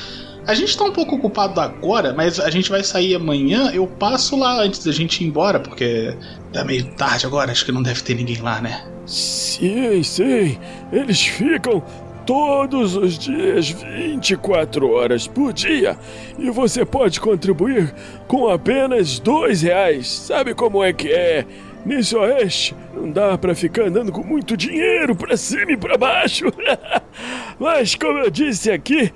a gente tá um pouco ocupado agora, mas a gente vai sair amanhã. Eu passo lá antes da gente ir embora, porque tá meio tarde agora, acho que não deve ter ninguém lá, né? Sim, sim, eles ficam todos os dias 24 horas por dia e você pode contribuir com apenas dois reais. Sabe como é que é? Nesse oeste não dá pra ficar andando com muito dinheiro pra cima e pra baixo. Mas como eu disse aqui,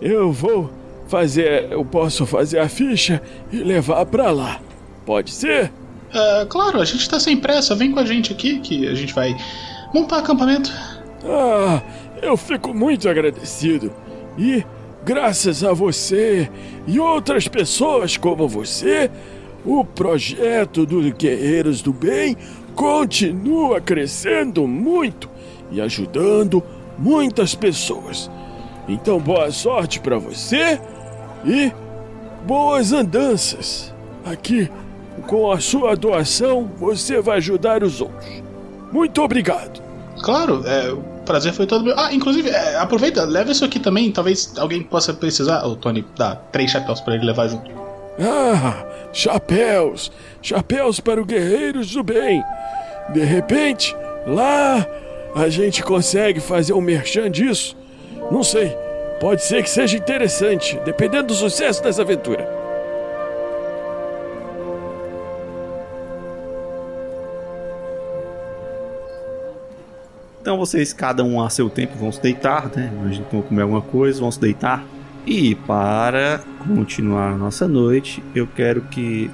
eu vou fazer, eu posso fazer a ficha e levar pra lá. Pode ser? Ah, claro, a gente tá sem pressa, vem com a gente aqui que a gente vai montar acampamento. Ah, eu fico muito agradecido. E, graças a você e outras pessoas como você, o projeto dos Guerreiros do Bem continua crescendo muito e ajudando muitas pessoas. Então, boa sorte para você e boas andanças. Aqui, com a sua doação, você vai ajudar os outros. Muito obrigado. Claro, é, prazer foi todo meu. Ah, inclusive, é, aproveita, leva isso aqui também, talvez alguém possa precisar. O Tony dá três chapéus pra ele levar junto. Ah, chapéus! Chapéus para os guerreiros do bem! De repente, lá a gente consegue fazer um merchan disso. Não sei, pode ser que seja interessante, dependendo do sucesso dessa aventura. Então vocês, cada um a seu tempo, vão se deitar, né? A gente vão comer alguma coisa, vão se deitar. E para continuar a nossa noite, eu quero que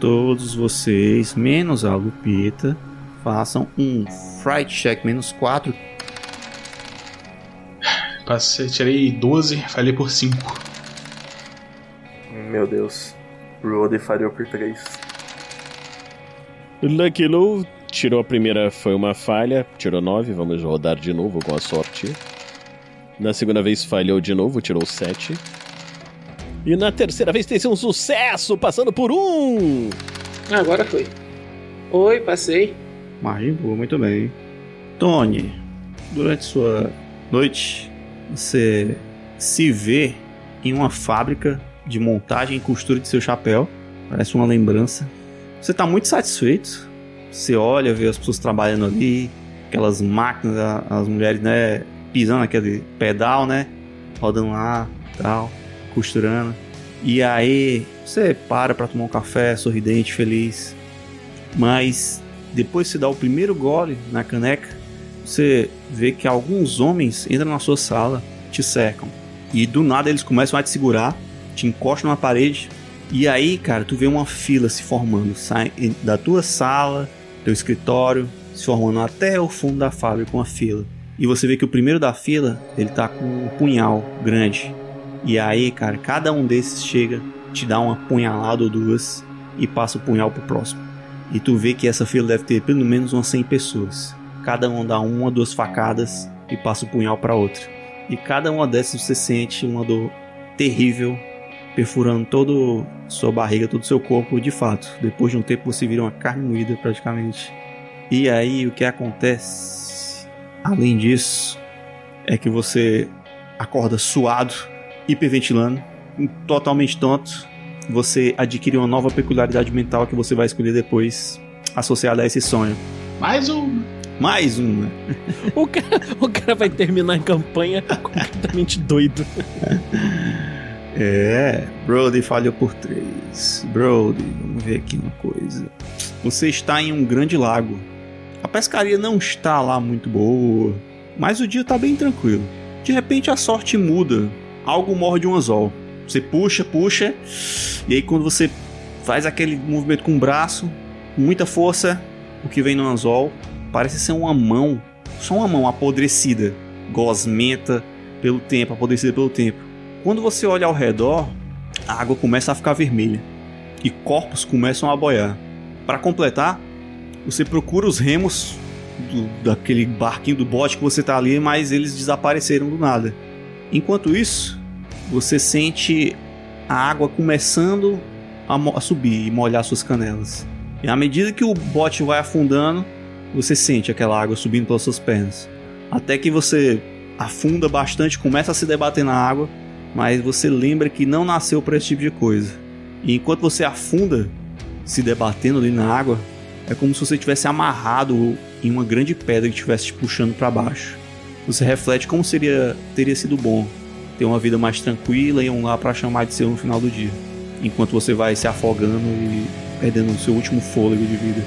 todos vocês, menos a Lupita, façam um Fright Check menos 4. Passei, tirei 12, falei por 5. Meu Deus. Brody falhou por 3. Lucky Lou tirou a primeira, foi uma falha, tirou 9, vamos rodar de novo com a sorte. Na segunda vez falhou de novo, tirou 7. E na terceira vez tem sido um sucesso, passando por um! Agora foi. Oi, passei. Margem boa, muito bem. Tony, durante sua noite, você se vê em uma fábrica de montagem e costura de seu chapéu. Parece uma lembrança. Você está muito satisfeito. Você olha, vê as pessoas trabalhando ali, aquelas máquinas, as mulheres, né, pisando naquele pedal, né, rodando lá, tal, costurando. E aí você para para tomar um café, sorridente, feliz. Mas depois que dá o primeiro gole na caneca, você vê que alguns homens entram na sua sala, te cercam. E do nada eles começam a te segurar, te encostam na parede. E aí, cara, tu vê uma fila se formando. Sai da tua sala, teu escritório, se formando até o fundo da fábrica, uma fila. E você vê que o primeiro da fila, ele tá com um punhal grande. E aí, cara, cada um desses chega, te dá uma punhalada ou duas e passa o punhal pro próximo. E tu vê que essa fila deve ter pelo menos umas 100 pessoas. Cada um dá uma, duas facadas e passa o punhal para outra. E cada uma dessas você sente uma dor terrível, perfurando toda sua barriga, todo o seu corpo, de fato. Depois de um tempo você vira uma carne moída praticamente. E aí o que acontece, além disso, é que você acorda suado, hiperventilando, totalmente tonto. Você adquire uma nova peculiaridade mental que você vai escolher depois, associada a esse sonho. Mais um. Mais um, né? O cara, o cara vai terminar a campanha completamente doido. É, Brody falhou por três. Brody, vamos ver aqui uma coisa. Você está em um grande lago. A pescaria não está lá muito boa, mas o dia está bem tranquilo. De repente a sorte muda. Algo morde um anzol. Você puxa, puxa, e aí quando você faz aquele movimento com o braço, muita força, o que vem no anzol parece ser uma mão, só uma mão apodrecida, gosmenta pelo tempo, apodrecida pelo tempo. Quando você olha ao redor, a água começa a ficar vermelha e corpos começam a boiar. Para completar, você procura os remos do- daquele barquinho do bote que você tá ali, mas eles desapareceram do nada. Enquanto isso, você sente a água começando a, a subir e molhar suas canelas. E à medida que o bote vai afundando, você sente aquela água subindo pelas suas pernas. Até que você afunda bastante, começa a se debater na água, mas você lembra que não nasceu para esse tipo de coisa. E enquanto você afunda, se debatendo ali na água, é como se você tivesse amarrado em uma grande pedra que estivesse te puxando para baixo. Você reflete como seria teria sido bom ter uma vida mais tranquila e um lar para chamar de seu no final do dia, enquanto você vai se afogando e perdendo o seu último fôlego de vida.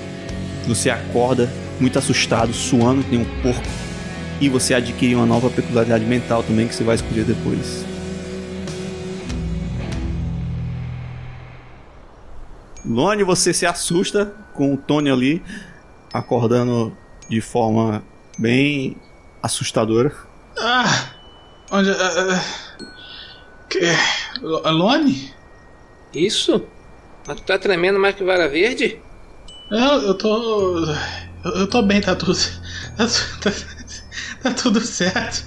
Você acorda muito assustado, suando que nem um porco, e você adquire uma nova peculiaridade mental também que você vai escolher depois. Lone, você se assusta com o Tony ali, acordando de forma bem assustadora. Ah! Onde. ah, que. Alone? Isso? Mas tu tá tremendo mais que vara verde? Eu, eu tô. Eu, eu tô bem, tá tudo. Tá, tá, tá tudo certo.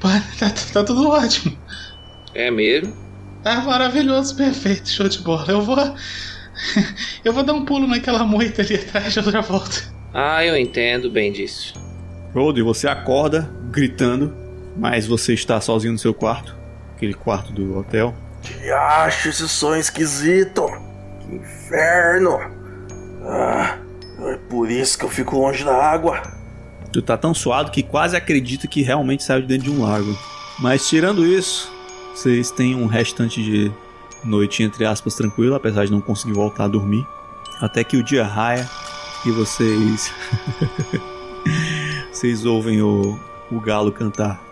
Pô, Tá, tá tudo ótimo. É mesmo? Tá maravilhoso, perfeito, show de bola. Eu vou. Eu vou dar um pulo naquela moita ali atrás, eu já volto. Ah, eu entendo bem disso. Brody, você acorda gritando, mas você está sozinho no seu quarto, aquele quarto do hotel. Que acho esse sonho esquisito. Que inferno. Ah, é por isso que eu fico longe da água. Tu tá tão suado que quase acredita que realmente saiu de dentro de um lago. Mas tirando isso, vocês têm um restante de noite, entre aspas, tranquila, apesar de não conseguir voltar a dormir. Até que o dia raia e vocês. vocês ouvem o, o galo cantar.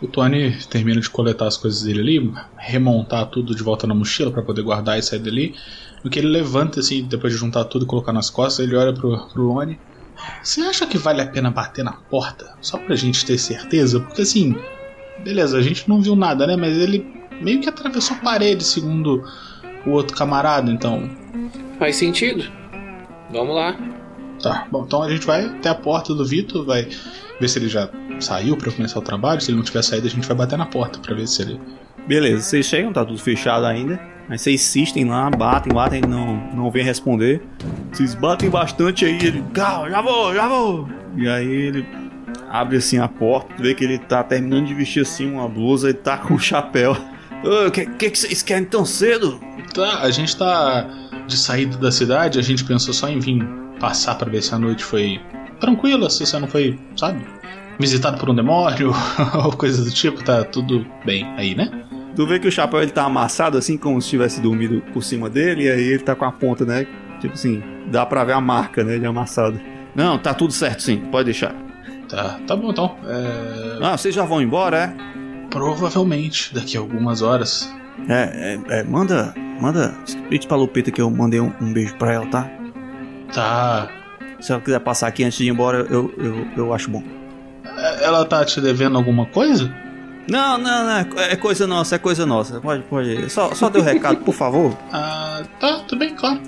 O Tony termina de coletar as coisas dele ali, remontar tudo de volta na mochila pra poder guardar e sair dali. No que ele levanta, assim, depois de juntar tudo e colocar nas costas, ele olha pro, pro Lone. Você acha que vale a pena bater na porta? Só pra gente ter certeza? Porque assim, beleza, a gente não viu nada, né? Mas ele meio que atravessou a parede, segundo o outro camarada, então. Faz sentido. Vamos lá. Tá, bom, então a gente vai até a porta do Vitor, vai ver se ele já saiu pra começar o trabalho. Se ele não tiver saído, a gente vai bater na porta pra ver se ele. Beleza, vocês chegam, tá tudo fechado ainda. Mas vocês insistem lá, batem, batem, não, não vem responder. Vocês batem bastante aí, ele, calma, já vou, já vou. E aí ele abre assim a porta, vê que ele tá terminando de vestir assim uma blusa e tá com um chapéu. O que, que, que vocês querem tão cedo? Tá, a gente tá de saída da cidade, a gente pensou só em vir passar pra ver se a noite foi tranquila, se você não foi, sabe? Visitado por um demônio ou coisa do tipo, tá tudo bem aí, né? Tu vê que o chapéu ele tá amassado assim, como se tivesse dormido por cima dele, e aí ele tá com a ponta, né? Tipo assim, dá pra ver a marca, né? De amassado. Não, tá tudo certo sim, pode deixar. Tá, tá bom então. É... Ah, vocês já vão embora, é? Provavelmente, daqui a algumas horas. É, é, é manda, manda diz pra Lupita que eu mandei um, um beijo pra ela, tá? Tá. Se ela quiser passar aqui antes de ir embora, eu, eu, eu acho bom. Ela tá te devendo alguma coisa? Não, não, não, é coisa nossa, é coisa nossa. Pode, pode. Só, só dê o recado, por favor. Ah, tá, tudo bem, claro.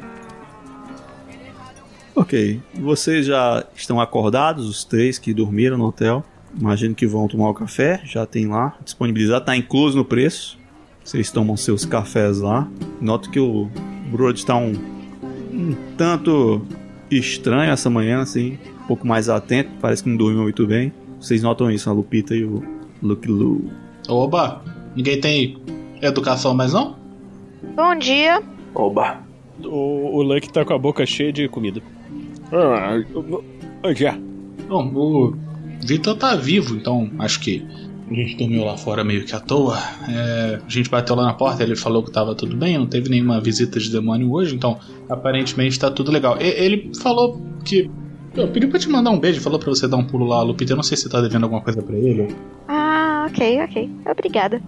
Ok. Vocês já estão acordados, os três que dormiram no hotel. Imagino que vão tomar o café, já tem lá disponibilizado, tá incluso no preço. Vocês tomam seus cafés lá. Noto que o Brod está um, um tanto estranho essa manhã, assim, um pouco mais atento, parece que não dormiu muito bem. Vocês notam isso, a Lupita e o Luke Lu. Oba, ninguém tem educação mais não? Bom dia. Oba. O, o Lucky tá com a boca cheia de comida. Ah, onde é? Bom, o Vitor tá vivo, então acho que a gente dormiu lá fora meio que à toa. É, a gente bateu lá na porta, ele falou que tava tudo bem, não teve nenhuma visita de demônio hoje, então aparentemente tá tudo legal. E- ele falou que. Eu pediu pra te mandar um beijo, falou pra você dar um pulo lá, Lupita. Eu não sei se você tá devendo alguma coisa pra ele. Ah, ok, ok. Obrigada.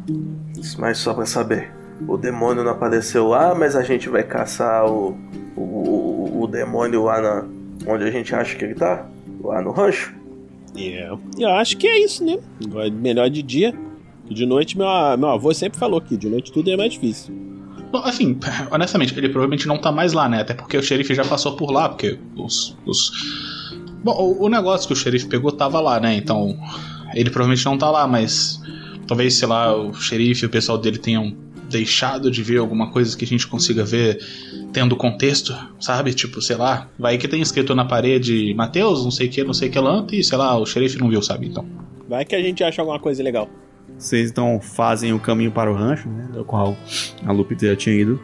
Mas só pra saber, o demônio não apareceu lá, mas a gente vai caçar o, o, o, o demônio lá na, onde a gente acha que ele tá? Lá no rancho? É, eu acho que é isso, né? Melhor de dia. De noite, meu, meu avô sempre falou que de noite tudo é mais difícil. Bom, assim, honestamente, ele provavelmente não tá mais lá, né? Até porque o xerife já passou por lá, porque os. os... Bom, o, o negócio que o xerife pegou tava lá, né? Então, ele provavelmente não tá lá, mas talvez, sei lá, o xerife e o pessoal dele tenham deixado de ver alguma coisa que a gente consiga ver tendo contexto, sabe? Tipo, sei lá, vai que tem escrito na parede Mateus, não sei o que, não sei o que lá, e sei lá, o xerife não viu, sabe? Então. Vai que a gente acha alguma coisa legal. Vocês então fazem o caminho para o rancho, né? Do qual a Lupita já tinha ido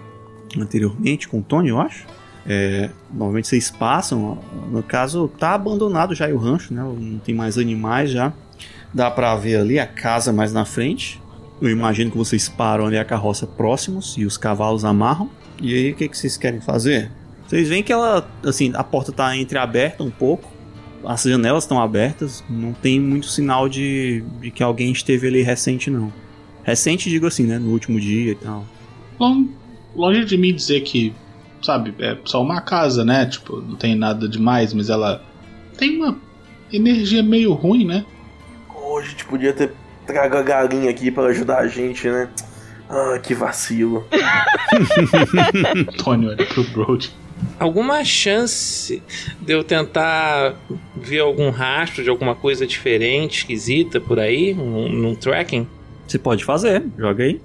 anteriormente com o Tony, eu acho. É, normalmente vocês passam, no caso tá abandonado já o rancho, né? Não tem mais animais já. Dá pra ver ali a casa mais na frente. Eu imagino que vocês param ali a carroça próximos e os cavalos amarram. E aí o que, que vocês querem fazer? Vocês veem que ela, assim, a porta tá entreaberta um pouco. As janelas estão abertas, não tem muito sinal de, de que alguém esteve ali recente, não. Recente, digo assim, né? No último dia e tal. Lon- Longe de mim dizer que, sabe, é só uma casa, né? Tipo, não tem nada demais, mas ela tem uma energia meio ruim, né? Ou a gente podia ter trago a galinha aqui pra ajudar a gente, né? Ah, que vacilo. Tony olha pro Brody. Alguma chance de eu tentar ver algum rastro de alguma coisa diferente, esquisita por aí, num, tracking? Você pode fazer, joga aí.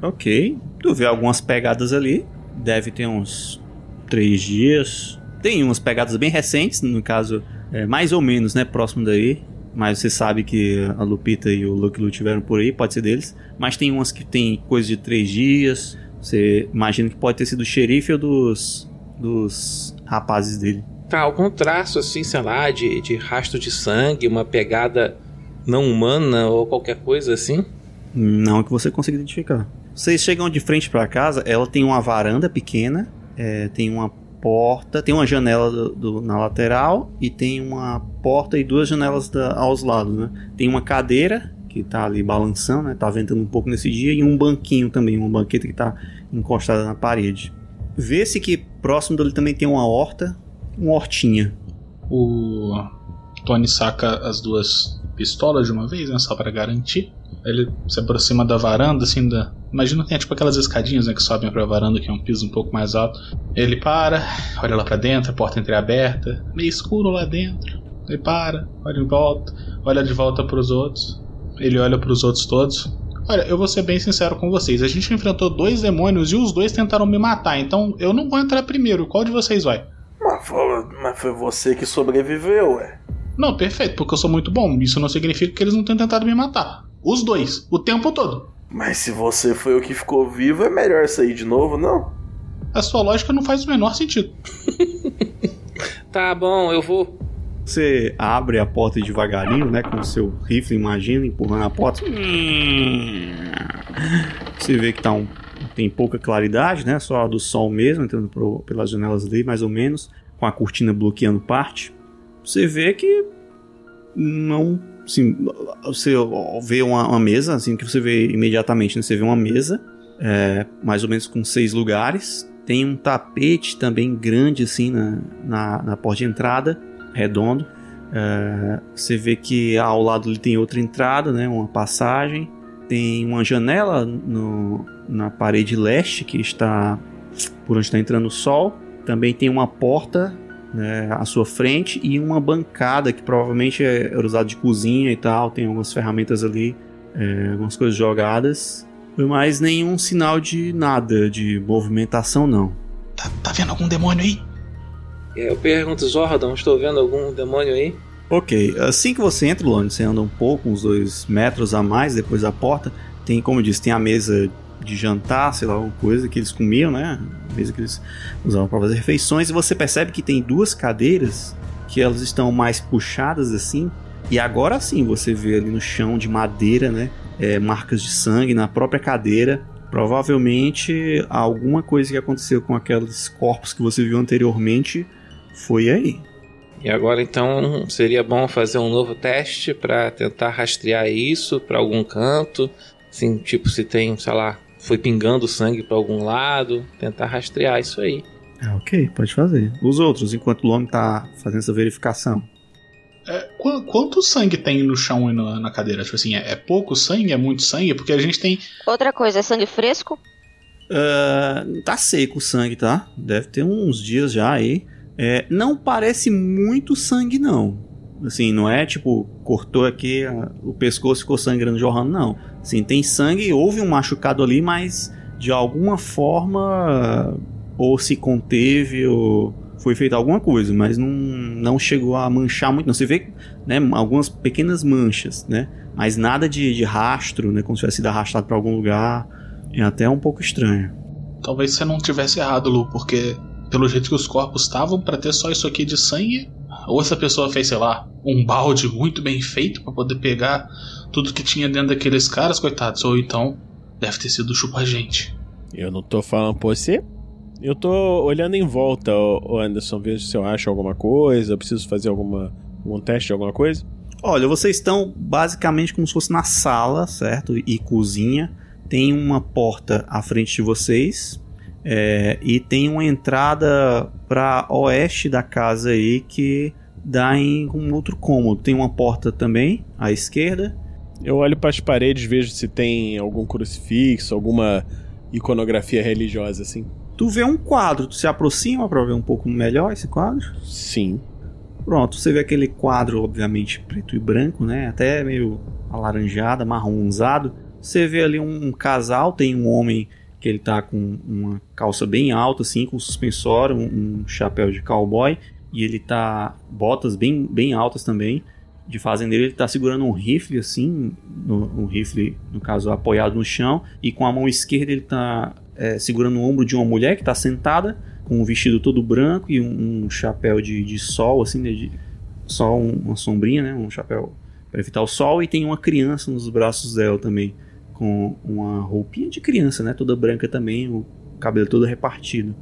Ok. Tu vê algumas pegadas ali. Deve ter uns três dias. Tem umas pegadas bem recentes, no caso, é, mais ou menos, né? Próximo daí. Mas você sabe que a Lupita e o Lucky Lu tiveram por aí, pode ser deles. Mas tem umas que tem coisa de três dias. Você imagina que pode ter sido o xerife ou dos, dos rapazes dele. Tá, algum traço assim, sei lá, de, de rastro de sangue, uma pegada não humana ou qualquer coisa assim? Não que você consiga identificar. Vocês chegam de frente pra casa, ela tem uma varanda pequena, é, tem uma porta, tem uma janela do- do- na lateral e tem uma porta e duas janelas da- aos lados, né? Tem uma cadeira que tá ali balançando, né? Tá ventando um pouco nesse dia e um banquinho também, uma banqueta que tá encostada na parede. Vê-se que próximo dele também tem uma horta uma hortinha. O Tony saca as duas pistolas de uma vez, né? Só pra garantir. Ele se aproxima da varanda, assim, da. Imagina que tem tipo aquelas escadinhas né, que sobem pra varanda, que é um piso um pouco mais alto. Ele para, olha lá pra dentro, a porta entreaberta, meio escuro lá dentro. Ele para, olha em volta, olha de volta pros outros. Ele olha pros outros todos. Olha, eu vou ser bem sincero com vocês. A gente enfrentou dois demônios e os dois tentaram me matar, então eu não vou entrar primeiro. Qual de vocês vai? Mas foi, mas foi você que sobreviveu, ué. Não, perfeito, porque eu sou muito bom. Isso não significa que eles não tenham tentado me matar. Os dois, o tempo todo. Mas se você foi o que ficou vivo, é melhor sair de novo, não? A sua lógica não faz o menor sentido. Tá bom, eu vou. Você abre a porta devagarinho, né? Com o seu rifle, imagina, empurrando a porta. Você vê que tá um, tem pouca claridade, né? Só a do sol mesmo, entrando pro- pelas janelas ali, mais ou menos, com a cortina bloqueando parte. Você vê que não. Assim, você vê uma, uma mesa, assim, que você vê imediatamente, né? Você vê uma mesa, é, mais ou menos com seis lugares. Tem um tapete também grande, assim, na, na, na porta de entrada, redondo. É, você vê que ao lado ali tem outra entrada, né? Uma passagem. Tem uma janela no, na parede leste que está por onde está entrando o sol. Também tem uma porta né, à sua frente e uma bancada que provavelmente é, era usada de cozinha e tal. Tem algumas ferramentas ali, é, algumas coisas jogadas. Mas nenhum sinal de nada, de movimentação não. Tá, tá vendo algum demônio aí? Eu pergunto, Zordon, estou vendo algum demônio aí? Ok, assim que você entra, Lone, você anda um pouco, uns dois metros a mais depois da porta. Tem, como eu disse, tem a mesa de jantar, sei lá, alguma coisa que eles comiam, né? A mesa que eles usavam para fazer refeições. E você percebe que tem duas cadeiras que elas estão mais puxadas assim. E agora sim você vê ali no chão de madeira, né? é, marcas de sangue na própria cadeira. Provavelmente alguma coisa que aconteceu com aqueles corpos que você viu anteriormente foi aí. E agora então seria bom fazer um novo teste para tentar rastrear isso para algum canto, assim, tipo se tem, sei lá, foi pingando sangue para algum lado, tentar rastrear isso aí. Ah, ok, pode fazer. Os outros, enquanto o Lome tá fazendo essa verificação. É, qu- quanto sangue tem no chão e na, na cadeira? Tipo assim, é, é pouco sangue? É muito sangue? Porque a gente tem. Outra coisa, é sangue fresco? Ah, tá seco o sangue, tá? Deve ter uns dias já aí. É, não parece muito sangue, não. Assim, não é tipo, cortou aqui ah, o pescoço ficou sangrando, jorrando, não. Assim, tem sangue, houve um machucado ali, mas de alguma forma ou se conteve ou foi feita alguma coisa, mas não, não chegou a manchar muito. Não. Você vê né, algumas pequenas manchas, né? Mas nada de, de rastro, né? Como se tivesse sido arrastado para algum lugar. É até um pouco estranho. Talvez você não tivesse errado, Lu, porque pelo jeito que os corpos estavam pra ter só isso aqui de sangue, ou essa pessoa fez, sei lá, um balde muito bem feito pra poder pegar tudo que tinha dentro daqueles caras, coitados, ou então deve ter sido chupa-gente. Eu não tô falando por você. Eu tô olhando em volta, ô Anderson, vejo se eu acho alguma coisa, eu preciso fazer alguma, algum teste de alguma coisa. Olha, vocês estão basicamente como se fosse na sala, certo? E cozinha. Tem uma porta à frente de vocês. É, e tem uma entrada para oeste da casa aí que dá em um outro cômodo. Tem uma porta também à esquerda. Eu olho para as paredes, vejo se tem algum crucifixo, alguma iconografia religiosa assim. Tu vê um quadro, tu se aproxima para ver um pouco melhor esse quadro? Sim. Pronto, você vê aquele quadro, obviamente, preto e branco, né? Até meio alaranjado, marronzado. Você vê ali um, um casal, tem um homem que ele tá com uma calça bem alta, assim, com suspensório, um, um chapéu de cowboy, e ele tá. botas bem, bem altas também. De fazendeiro, ele tá segurando um rifle, assim, no, um rifle, no caso, apoiado no chão, e com a mão esquerda ele tá é, segurando o ombro de uma mulher que tá sentada, com um vestido todo branco e um, um chapéu de, de sol, assim, né, de, só um- uma sombrinha, né? Um chapéu para evitar o sol. E tem uma criança nos braços dela também, com uma roupinha de criança, né? Toda branca também, o cabelo todo repartido.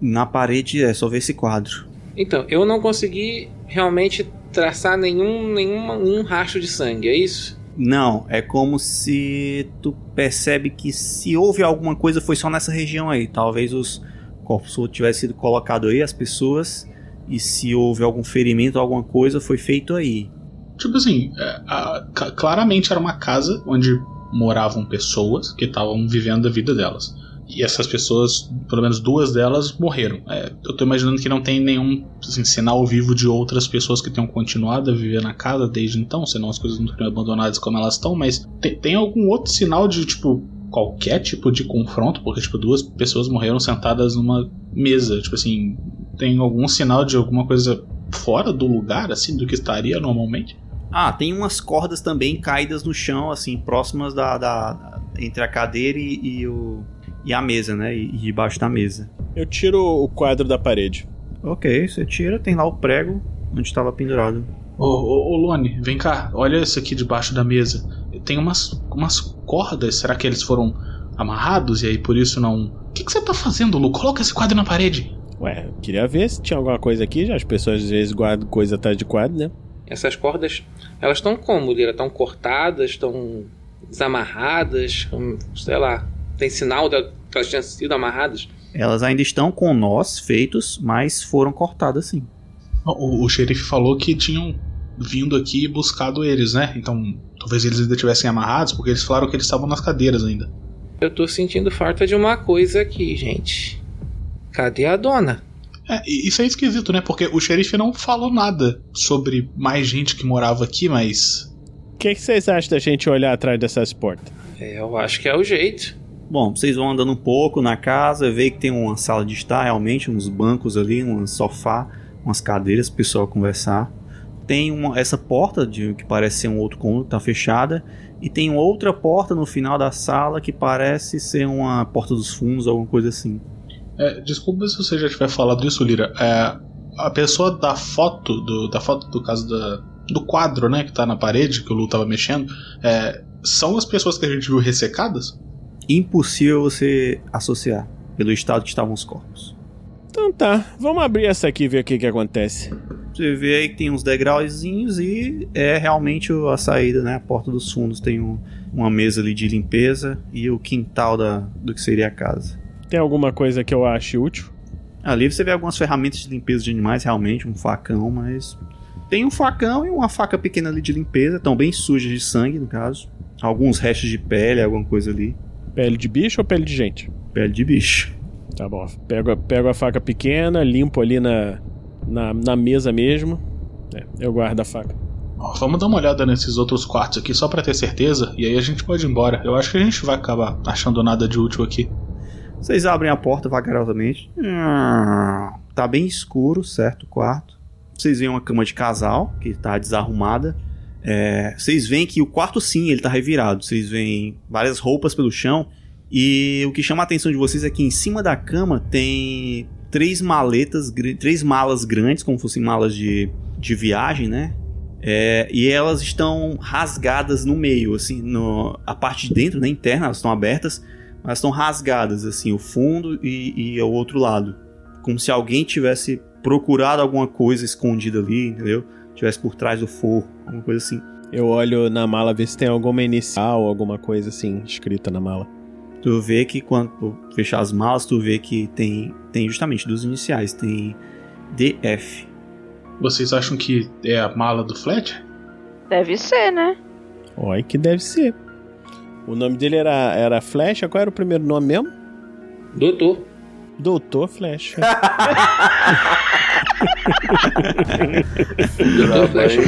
Na parede é só ver esse quadro. Então, eu não consegui realmente traçar nenhum, nenhum, nenhum rastro de sangue, é isso? Não, é como se tu percebe que se houve alguma coisa foi só nessa região aí. Talvez os corpos tivessem sido colocados aí, as pessoas, e se houve algum ferimento, alguma coisa, foi feito aí. Tipo assim, é, a- claramente era uma casa onde moravam pessoas que estavam vivendo a vida delas. E essas pessoas, pelo menos duas delas, morreram. É, eu tô imaginando que não tem nenhum assim, sinal vivo de outras pessoas que tenham continuado a viver na casa desde então, senão as coisas não teriam abandonadas como elas estão, mas tem, tem algum outro sinal de, tipo, qualquer tipo de confronto? Porque, tipo, duas pessoas morreram sentadas numa mesa. Tipo assim, tem algum sinal de alguma coisa fora do lugar, assim, do que estaria normalmente? Ah, tem umas cordas também caídas no chão, assim, próximas da. da- entre a cadeira e, e o, e a mesa, né? E, e debaixo da mesa. Eu tiro o quadro da parede. Ok, você tira, tem lá o prego onde estava pendurado. Ô, ô, ô Lone, vem cá, olha isso aqui debaixo da mesa. Tem umas, umas cordas, será que eles foram amarrados e aí por isso não. O que, que você tá fazendo, Lu? Coloca esse quadro na parede. Ué, eu queria ver se tinha alguma coisa aqui, já as pessoas às vezes guardam coisa atrás de quadro, né? Essas cordas, elas estão como, Lira? Estão cortadas, estão desamarradas, hum, sei lá. Tem sinal de que elas tinham sido amarradas? Elas ainda estão com nós feitos, mas foram cortadas sim. O, o xerife falou que tinham vindo aqui e buscado eles, né? Então talvez eles ainda estivessem amarrados, porque eles falaram que eles estavam nas cadeiras ainda. Eu tô sentindo falta de uma coisa aqui, gente. Cadê a dona? É, isso é esquisito, né? Porque o xerife não falou nada sobre mais gente que morava aqui, mas. O que, que vocês acham da gente olhar atrás dessas portas? É, eu acho que é o jeito. Bom, vocês vão andando um pouco na casa, vê que tem uma sala de estar, realmente, uns bancos ali, um sofá, umas cadeiras pro pessoal conversar. Tem uma, essa porta de que parece ser um outro cômodo, tá fechada. E tem outra porta no final da sala que parece ser uma porta dos fundos, alguma coisa assim. É, desculpa se você já tiver falado isso, Lira. É, a pessoa da foto, do, da foto do caso da, do quadro, né, que tá na parede, que o Lu tava mexendo, é, são as pessoas que a gente viu ressecadas? Impossível você associar pelo estado que estavam os corpos. Então tá, vamos abrir essa aqui e ver o que, que acontece. Você vê aí que tem uns degrauzinhos e é realmente a saída, né? A porta dos fundos tem um- uma mesa ali de limpeza e o quintal da, do que seria a casa. Tem alguma coisa que eu ache útil? Ali você vê algumas ferramentas de limpeza de animais, realmente, um facão, mas. Tem um facão e uma faca pequena ali de limpeza, estão bem sujas de sangue, no caso. Alguns restos de pele, alguma coisa ali. Pele de bicho ou pele de gente? Pele de bicho. Tá bom. Pego, a- pego a faca pequena, limpo ali na, na, na mesa mesmo. É, eu guardo a faca. Ó, vamos dar uma olhada nesses outros quartos aqui só pra ter certeza, e aí a gente pode ir embora. Eu acho que a gente vai acabar achando nada de útil aqui. Vocês abrem a porta vagarosamente. Tá bem escuro, certo? O quarto. Vocês veem uma cama de casal que tá desarrumada. É, vocês veem que o quarto sim, ele tá revirado. Vocês veem várias roupas pelo chão. E o que chama a atenção de vocês é que em cima da cama tem três maletas, três malas grandes, como fossem malas de, de viagem, né? É, e elas estão rasgadas no meio, assim, no, a parte de dentro, né, interna, elas estão abertas, mas estão rasgadas, assim, o fundo e, e o outro lado. Como se alguém tivesse procurado alguma coisa escondida ali, entendeu? Tivesse por trás do forro, alguma coisa assim. Eu olho na mala ver se tem alguma inicial, alguma coisa assim escrita na mala. Tu vê que quando tu fechar as malas, tu vê que tem, tem justamente dos iniciais, tem DF. Vocês acham que é a mala do Fletcher? Deve ser, né? Olha que deve ser. O nome dele era, era Flecha? Qual era o primeiro nome mesmo? Doutor. Doutor Flecha. Doutor Flecha.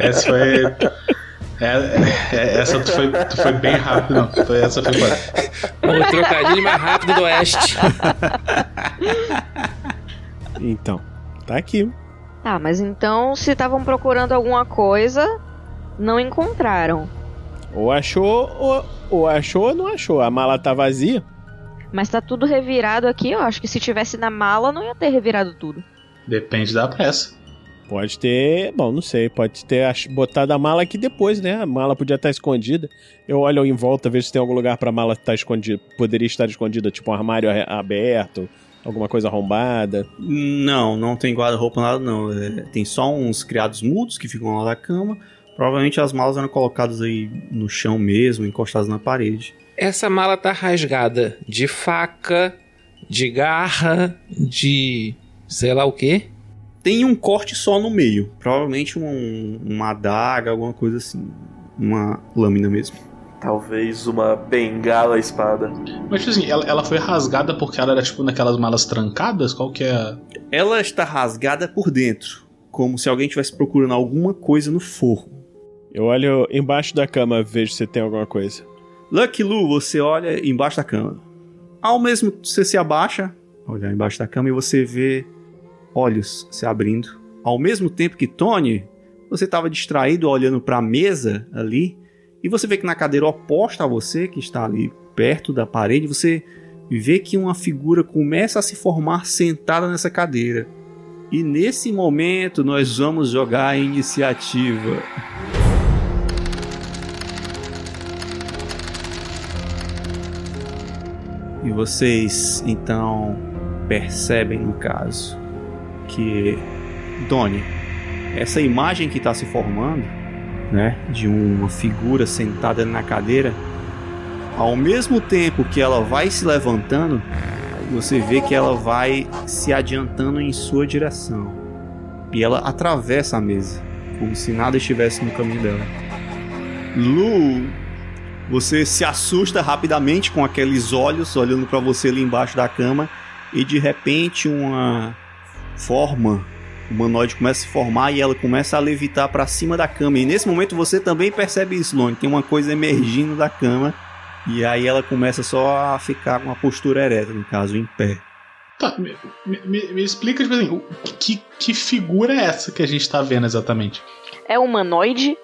Essa foi. É, é, essa tu foi, tu foi bem rápido, não. Foi, essa foi boa. O trocadilho mais rápido do Oeste. então, tá aqui. Tá, mas então se estavam procurando alguma coisa, não encontraram. Ou achou, ou, ou achou ou não achou. A mala tá vazia. Mas tá tudo revirado aqui, eu acho que se tivesse na mala não ia ter revirado tudo. Depende da pressa. Pode ter, bom, não sei, pode ter botado a mala aqui depois, né? A mala podia estar escondida. Eu olho em volta, vejo se tem algum lugar pra mala estar escondida. Poderia estar escondida, tipo um armário aberto, alguma coisa arrombada. Não, não tem guarda-roupa, nada não. É, tem só uns criados mudos que ficam lá da cama. Provavelmente as malas eram colocadas aí no chão mesmo, encostadas na parede. Essa mala tá rasgada de faca, de garra, de sei lá o quê. Tem um corte só no meio. Provavelmente um, uma adaga, alguma coisa assim. Uma lâmina mesmo. Talvez uma bengala espada. Mas, tipo assim, ela, ela foi rasgada porque ela era, tipo, naquelas malas trancadas? Qual que é? Ela está rasgada por dentro. Como se alguém estivesse procurando alguma coisa no forro. Eu olho embaixo da cama, vejo se tem alguma coisa. Lucky Lu, você olha embaixo da cama. Ao mesmo você se abaixa, olha embaixo da cama e você vê olhos se abrindo. Ao mesmo tempo que Tony, você estava distraído olhando para a mesa ali e você vê que na cadeira oposta a você, que está ali perto da parede, você vê que uma figura começa a se formar sentada nessa cadeira. E nesse momento nós vamos jogar a iniciativa. Vocês então percebem no caso que Doni, essa imagem que está se formando, né, de uma figura sentada na cadeira, ao mesmo tempo que ela vai se levantando, você vê que ela vai se adiantando em sua direção. E ela atravessa a mesa, como se nada estivesse no caminho dela. Lu, você se assusta rapidamente com aqueles olhos olhando para você ali embaixo da cama e de repente uma forma humanoide começa a se formar e ela começa a levitar para cima da cama. E nesse momento você também percebe isso, Lone. Tem uma coisa emergindo da cama e aí ela começa só a ficar com uma postura ereta, no caso, em pé. Tá, me, me, me explica, tipo assim, que, que figura é essa que a gente tá vendo exatamente? É humanoide?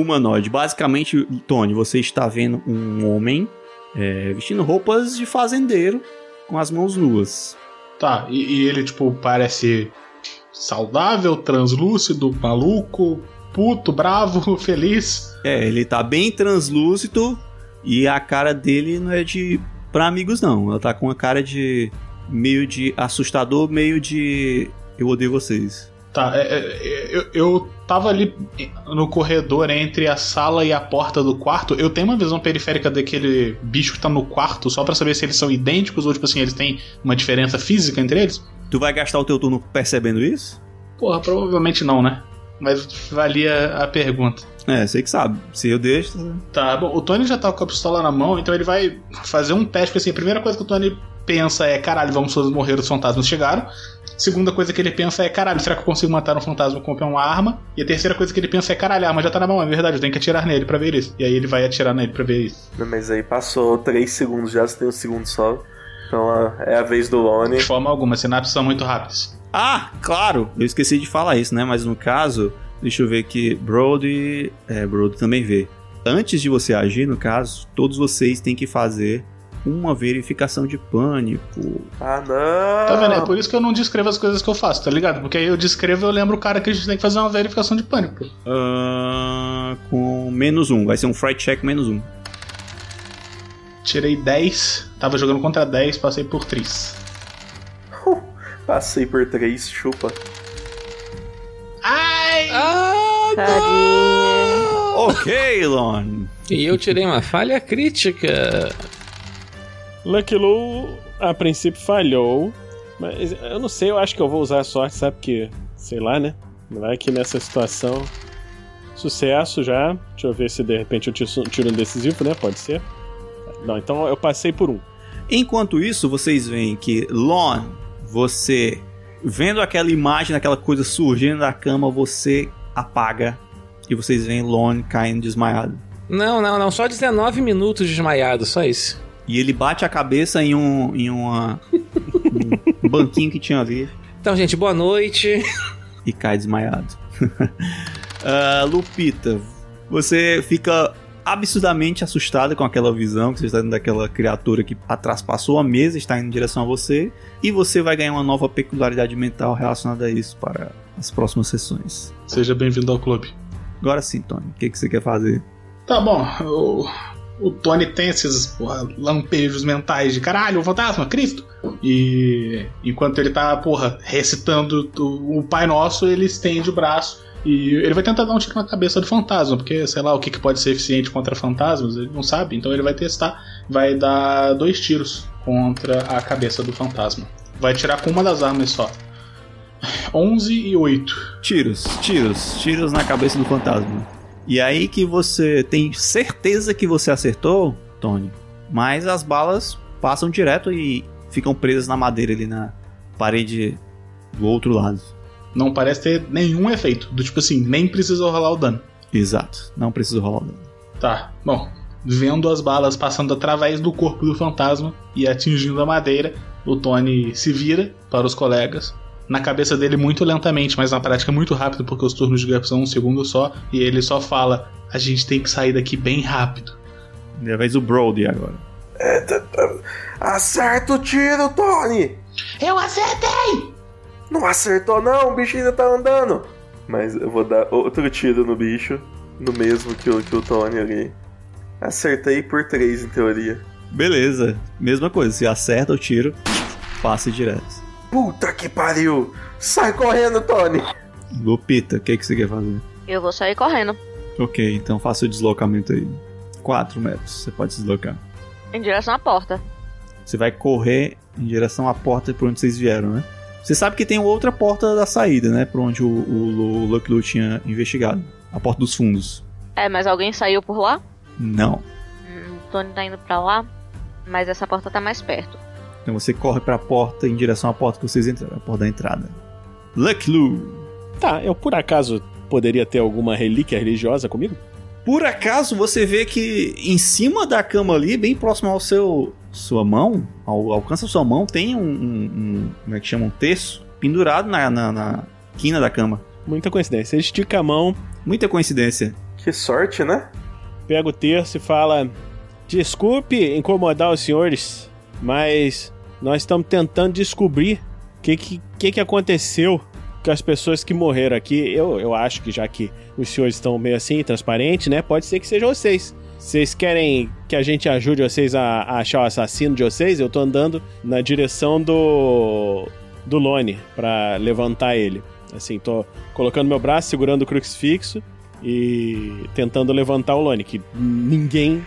Humanoide. Basicamente, Tony, você está vendo um homem é, vestindo roupas de fazendeiro com as mãos nuas. Tá, e, e ele, tipo, parece saudável, translúcido, maluco, puto, bravo, feliz. É, ele tá bem translúcido e a cara dele não é de pra amigos não. Ela tá com uma cara de meio de assustador, meio de eu odeio vocês. Tá, é, é, eu, eu tava ali no corredor entre a sala e a porta do quarto. Eu tenho uma visão periférica daquele bicho que tá no quarto, só pra saber se eles são idênticos ou, tipo assim, eles têm uma diferença física entre eles? Tu vai gastar o teu turno percebendo isso? Porra, provavelmente não, né? Mas valia a pergunta. É, você que sabe. Se eu deixo. Tá, bom, o Tony já tá com a pistola na mão, então ele vai fazer um teste, porque assim, a primeira coisa que o Tony pensa é, caralho, vamos todos morrer, os fantasmas chegaram. Segunda coisa que ele pensa é, caralho, será que eu consigo matar um fantasma com uma arma? E a terceira coisa que ele pensa é, caralho, a arma já tá na mão, é verdade, eu tenho que atirar nele pra ver isso. E aí ele vai atirar nele pra ver isso. Não, Mas aí passou 3 segundos já, você tem um segundo só. Então ah, é a vez do Lone. De forma alguma, as sinapses são muito rápidas. Ah, claro! Eu esqueci de falar isso, né? Mas no caso, deixa eu ver aqui. Brody. É, Brody também vê. Antes de você agir, no caso, todos vocês têm que fazer uma verificação de pânico. Ah, não! Tá vendo? É por isso que eu não descrevo as coisas que eu faço, tá ligado? Porque aí eu descrevo e eu lembro o cara que a gente tem que fazer uma verificação de pânico. Ah, com menos um. Vai ser um fright check menos um. Tirei 10, tava jogando contra 10, passei por 3. Passei por 3, chupa. Ai! Ah. Ok, Lon. E eu tirei uma falha crítica. Lucky Lu, a princípio, falhou. Mas eu não sei, eu acho que eu vou usar a sorte, sabe? Porque, sei lá, né? Vai que nessa situação. Sucesso já. Deixa eu ver se de repente eu tiro tiro um decisivo, né? Pode ser. Não, então eu passei por um. Enquanto isso, vocês veem que Lon, você vendo aquela imagem, aquela coisa surgindo da cama, você apaga e vocês veem Lon caindo desmaiado. Não, não, não. Só 19 minutos desmaiado, só isso. E ele bate a cabeça em um em uma um banquinho que tinha ali Então, gente, boa noite. e cai desmaiado. Ah, Lupita, você fica absurdamente assustada com aquela visão que você está vendo daquela criatura que traspassou a mesa, está indo em direção a você, e você vai ganhar uma nova peculiaridade mental relacionada a isso para as próximas sessões. Seja bem-vindo ao clube. Agora sim, Tony, o que, que você quer fazer? Tá bom, o, o Tony tem esses porra, lampejos mentais de caralho, o fantasma, Cristo. E enquanto ele tá, porra, recitando o, o Pai Nosso, ele estende o braço e ele vai tentar dar um tiro na cabeça do fantasma, porque sei lá o que, que pode ser eficiente contra fantasmas, ele não sabe, então ele vai testar. Vai dar dois tiros contra a cabeça do fantasma. Vai tirar com uma das armas só. 11 e 8. Tiros, tiros, tiros na cabeça do fantasma. E aí que você tem certeza que você acertou, Tony, mas as balas passam direto e ficam presas na madeira ali na parede do outro lado. Não parece ter nenhum efeito. Do tipo assim, nem precisou rolar o dano. Exato, não precisa rolar o dano. Tá, bom. Vendo as balas passando através do corpo do fantasma e atingindo a madeira, o Tony se vira para os colegas. Na cabeça dele, muito lentamente, mas na prática, muito rápido, porque os turnos de guerra são um segundo só. E ele só fala: A gente tem que sair daqui bem rápido. É a vez do Brody agora. É. Acerta o tiro, Tony! Eu acertei! Não acertou não, o bicho ainda tá andando. Mas eu vou dar outro tiro no bicho, no mesmo que o, que o Tony ali. Acertei por 3 em teoria. Beleza, mesma coisa, se acerta o tiro, passe direto. Puta que pariu! Sai correndo, Tony! Lupita, o que, que você quer fazer? Eu vou sair correndo. Ok, então faça o deslocamento aí. 4 metros, você pode se deslocar. Em direção à porta. Você vai correr em direção à porta por onde vocês vieram, né? Você sabe que tem outra porta da saída, né? Por onde o, o, o Lucky Lu tinha investigado. A porta dos fundos. É, mas alguém saiu por lá? Não. Hum, o Tony tá indo pra lá, mas essa porta tá mais perto. Então você corre pra porta em direção à porta que vocês entraram, a porta da entrada. Lucky Lu. Tá, eu por acaso poderia ter alguma relíquia religiosa comigo? Por acaso você vê que em cima da cama ali, bem próximo ao seu sua mão, ao, alcança sua mão, tem um, um, um, como é que chama, um terço pendurado na, na, na quina da cama. Muita coincidência. Ele estica a mão, Muita coincidência. Que sorte, né? pega o terço e fala: Desculpe incomodar os senhores, mas nós estamos tentando descobrir o que, que, que, aconteceu com as pessoas que morreram aqui. Eu, eu acho que já que os senhores estão meio assim, transparente, né? Pode ser que sejam vocês. Vocês querem que a gente ajude vocês a, a achar o assassino de vocês? Eu tô andando na direção do. do Lone pra levantar ele. Assim, tô colocando meu braço, segurando o crucifixo e tentando levantar o Lone, que ninguém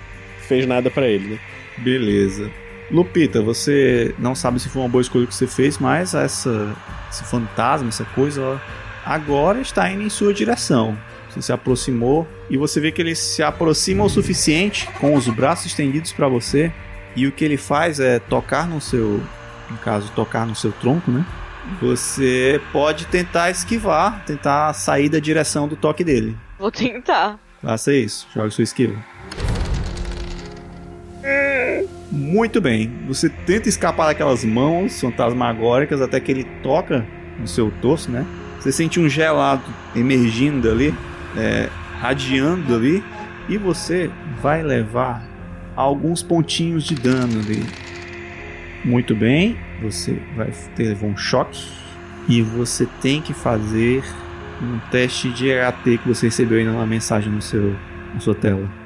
fez nada pra ele, né? Beleza. Lupita, você não sabe se foi uma boa escolha que você fez, mas essa, esse fantasma, essa coisa, ó, agora está indo em sua direção. Você se aproximou e você vê que ele se aproxima o suficiente com os braços estendidos para você e o que ele faz é tocar no seu, no caso, tocar no seu tronco, né? Você pode tentar esquivar, tentar sair da direção do toque dele. Vou tentar. Faça isso, jogue sua esquiva. Muito bem, você tenta escapar daquelas mãos fantasmagóricas até que ele toca no seu torso, né? Você sente um gelado emergindo ali, é, radiando ali, e você vai levar alguns pontinhos de dano ali. Muito bem, você vai ter um choque e você tem que fazer um teste de EAT que você recebeu aí na mensagem no seu, na sua tela.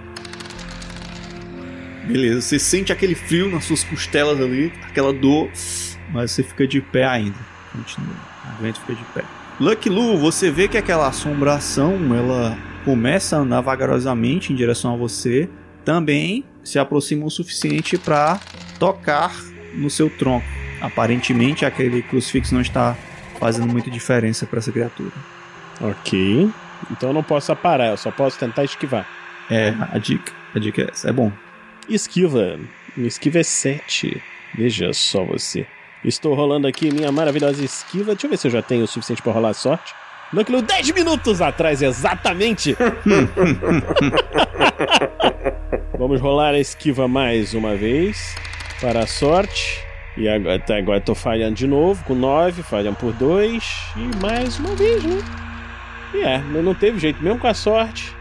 Beleza, você sente aquele frio nas suas costelas ali, aquela dor, mas você fica de pé ainda. Continua, aguenta fica de pé. Lucky Lu, você vê que aquela assombração, ela começa a andar vagarosamente em direção a você, também se aproxima o suficiente para tocar no seu tronco. Aparentemente, aquele crucifixo não está fazendo muita diferença para essa criatura. Ok. Então eu não posso aparar, eu só posso tentar esquivar. É, a dica. A dica é essa. É bom. Esquiva. Minha esquiva é 7. Veja só você. Estou rolando aqui minha maravilhosa esquiva. Deixa eu ver se eu já tenho o suficiente para rolar a sorte. Núcleo 10 minutos atrás, exatamente. Vamos rolar a esquiva mais uma vez. Para a sorte. E agora, até agora tô falhando de novo com 9, falhando por 2. E mais uma vez, né? E é, não teve jeito, mesmo com a sorte,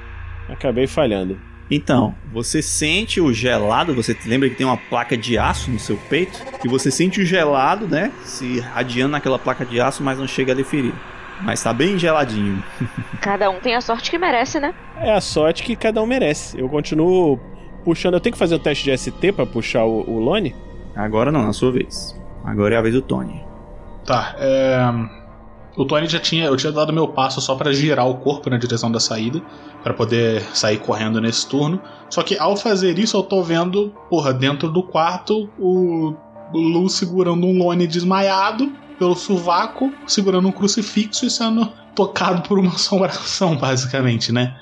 acabei falhando. Então, você sente o gelado, você lembra que tem uma placa de aço no seu peito? E você sente o gelado, né? Se radiando naquela placa de aço, mas não chega a lhe ferir. Mas tá bem geladinho. Cada um tem a sorte que merece, né? É a sorte que cada um merece. Eu continuo puxando. Eu tenho que fazer o teste de ST pra puxar o, o Lone? Agora não, na sua vez. Agora é a vez do Tony. Tá, é. O Tony já tinha. Eu tinha dado meu passo só pra girar o corpo na direção da saída. pra poder sair correndo nesse turno. Só que ao fazer isso, eu tô vendo, porra, dentro do quarto, o Lu segurando um Lone desmaiado pelo sovaco, segurando um crucifixo e sendo tocado por uma assombração, basicamente, né?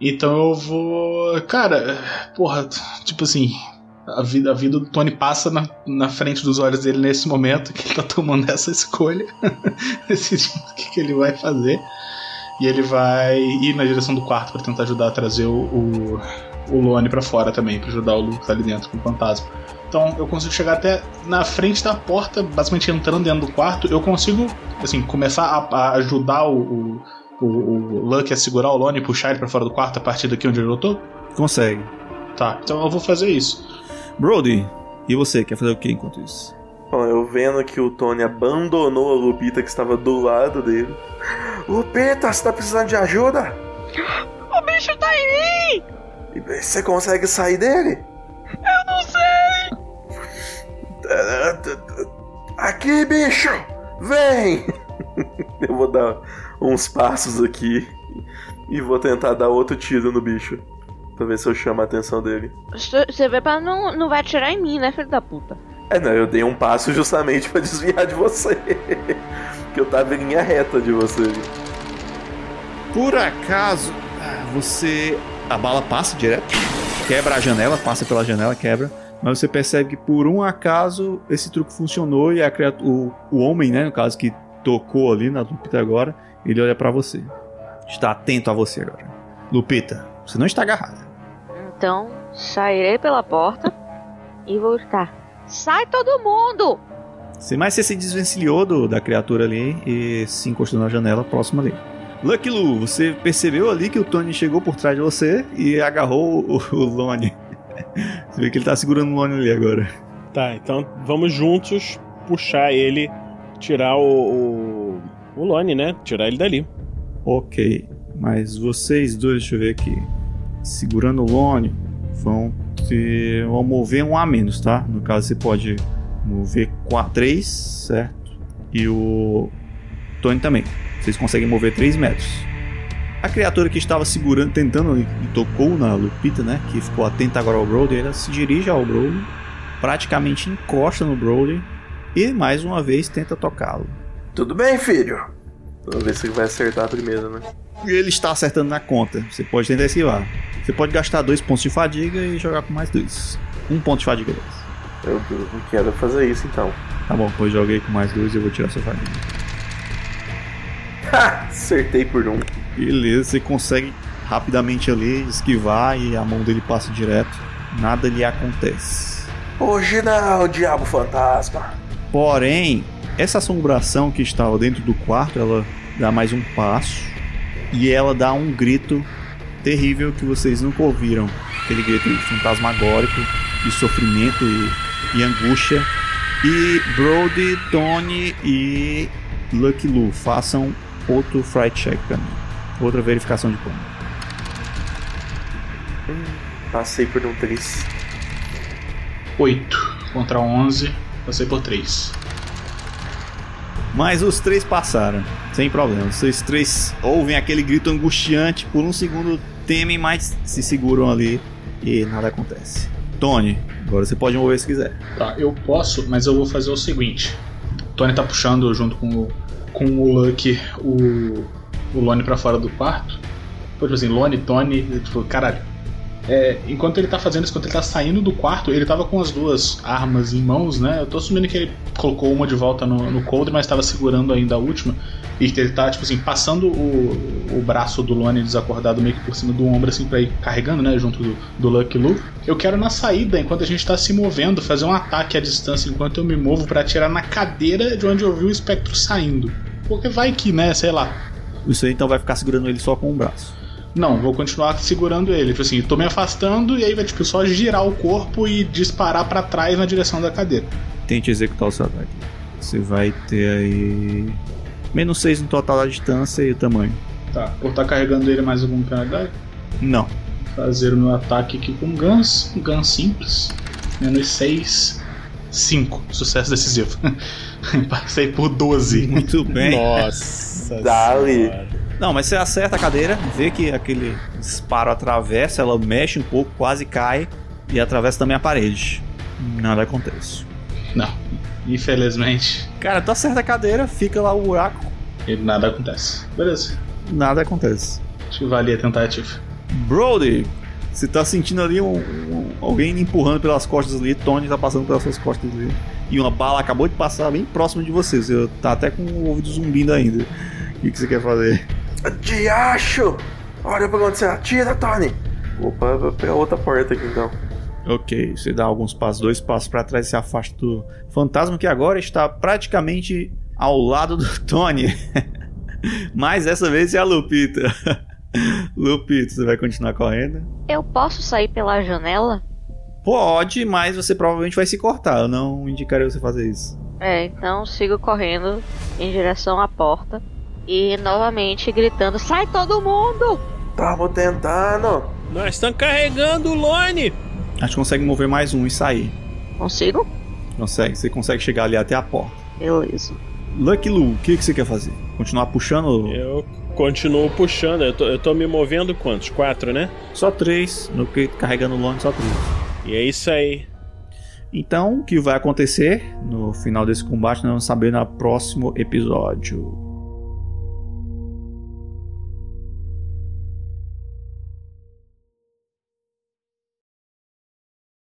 Então eu vou. Cara, porra, tipo assim. A vida, a vida do Tony passa na, na frente dos olhos dele nesse momento que ele tá tomando essa escolha, decidindo o que, que ele vai fazer. E ele vai ir na direção do quarto para tentar ajudar a trazer o, o, o Lone para fora também, para ajudar o Luke que tá ali dentro com o fantasma. Então eu consigo chegar até na frente da porta, basicamente entrando dentro do quarto. Eu consigo, assim, começar a, a ajudar o, o, o, Luck a segurar o Lone e puxar ele pra fora do quarto a partir daqui onde eu tô? Consegue. Tá, então eu vou fazer isso. Brody, e você, quer fazer o que enquanto isso? Bom, eu vendo que o Tony abandonou a Lupita que estava do lado dele. Lupita, você tá precisando de ajuda? O bicho tá em mim! E Você consegue sair dele? Eu não sei! Aqui, bicho! Vem! Eu vou dar uns passos aqui e vou tentar dar outro tiro no bicho. Pra ver se eu chamo a atenção dele. Você vê pra não, não vai atirar em mim, né, filho da puta? É, não, eu dei um passo justamente pra desviar de você. que eu tava em linha reta de você. Por acaso, ah, você. A bala passa direto, quebra a janela, passa pela janela, quebra. Mas você percebe que por um acaso esse truque funcionou e a criatura, o, o homem, né, no caso, que tocou ali na Lupita agora, ele olha pra você. Está atento a você agora. Lupita, você não está agarrada. Então, sairei pela porta e vou estar. Sai todo mundo! Você mais você se desvencilhou do, da criatura ali e se encostou na janela próxima ali. Lucky Lu, você percebeu ali que o Tony chegou por trás de você e agarrou o, o Lone. Você vê que ele tá segurando o Lone ali agora. Tá, então vamos juntos puxar ele, tirar o, o, o Lone, né? Tirar ele dali. Ok, mas vocês dois, deixa eu ver aqui. Segurando o Lone, vão ter. vão mover um a menos, tá? No caso, você pode mover 3, certo? E o Tony também. Vocês conseguem mover 3 metros. A criatura que estava segurando, tentando e tocou na Lupita, né? Que ficou atenta agora ao Brody, ela se dirige ao Brody, praticamente encosta no Brody e mais uma vez tenta tocá-lo. Tudo bem, filho? Vamos ver se vai acertar primeiro, né? Ele está acertando na conta. Você pode tentar esquivar. Você pode gastar dois pontos de fadiga e jogar com mais dois. Um ponto de fadiga. Eu, eu não quero fazer isso então. Tá bom, pois joguei com mais dois e eu vou tirar sua fadiga. Ha! Acertei por um. Beleza, você consegue rapidamente ali esquivar e a mão dele passa direto. Nada lhe acontece. Hoje não, diabo fantasma. Porém, essa assombração que estava dentro do quarto, ela dá mais um passo e ela dá um grito terrível que vocês nunca ouviram. Aquele grito fantasmagórico de sofrimento e, e angústia. E Brody, Tony e Lucky Lu façam outro fright check pra mim. Outra verificação de ponto. Passei por um 3. 8 contra 11, passei por 3. Mas os três passaram, sem problema. Vocês três ouvem aquele grito angustiante, por um segundo temem, mas se seguram ali e nada acontece. Tony, agora você pode mover se quiser. Tá, eu posso, mas eu vou fazer o seguinte. Tony tá puxando junto com o, com o Lucky o, o Lone pra fora do quarto. Tipo assim, Lone, Tony, tipo, caralho. É, enquanto ele tá fazendo isso, enquanto ele tá saindo do quarto, ele tava com as duas armas em mãos, né? Eu tô assumindo que ele colocou uma de volta no, no coldre, mas tava segurando ainda a última. E ele tá, tipo assim, passando o, o braço do Lone desacordado meio que por cima do ombro, assim, pra ir carregando, né? Junto do, do Lucky Lu. Eu quero na saída, enquanto a gente tá se movendo, fazer um ataque à distância enquanto eu me movo para atirar na cadeira de onde eu vi o espectro saindo. Porque vai que, né? Sei lá. Isso aí então vai ficar segurando ele só com um braço. Não, vou continuar segurando ele. Tipo assim, tô me afastando e aí vai tipo só girar o corpo e disparar para trás na direção da cadeira. Tente executar o seu ataque. Você vai ter aí. Menos 6 no total da distância e o tamanho. Tá, por estar carregando ele mais alguma penalidade? Não. Fazer o meu ataque aqui com Guns. Um Guns simples. Menos 6. 5. Sucesso decisivo. Passei por 12. Muito bem. Nossa. Dali. Não, mas você acerta a cadeira, vê que aquele disparo atravessa, ela mexe um pouco, quase cai e atravessa também a parede. Nada acontece. Não, infelizmente, Cara, tu acerta a cadeira, fica lá o buraco, e nada acontece. Beleza, nada acontece. acho que valia a tentativa. Brody, você tá sentindo ali um, um- alguém empurrando pelas costas ali, Tony tá passando pelas suas costas ali. E uma bala acabou de passar bem próximo de você, você tá até com o ouvido zumbindo ainda. O que, que você quer fazer? Diacho! Olha pra onde você atira, Tony! Opa, vou pegar outra porta aqui então. Ok, você dá alguns passos, dois passos pra trás e se afasta do fantasma que agora está praticamente ao lado do Tony. Mas dessa vez é a Lupita. Lupita, você vai continuar correndo? Eu posso sair pela janela? Pode, mas você provavelmente vai se cortar. Eu não indicaria você fazer isso. É, então sigo correndo em direção à porta e novamente gritando: Sai todo mundo! Tamo tentando! Nós estamos carregando o Lone! Acho que consegue mover mais um e sair. Consigo? Consegue, você consegue chegar ali até a porta. Beleza. Lucky Lu, o que, que você quer fazer? Continuar puxando? Eu continuo puxando, eu tô, eu tô me movendo quantos? Quatro, né? Só três, no que carregando o longe só três. E é isso aí. Então, o que vai acontecer no final desse combate nós vamos saber no próximo episódio.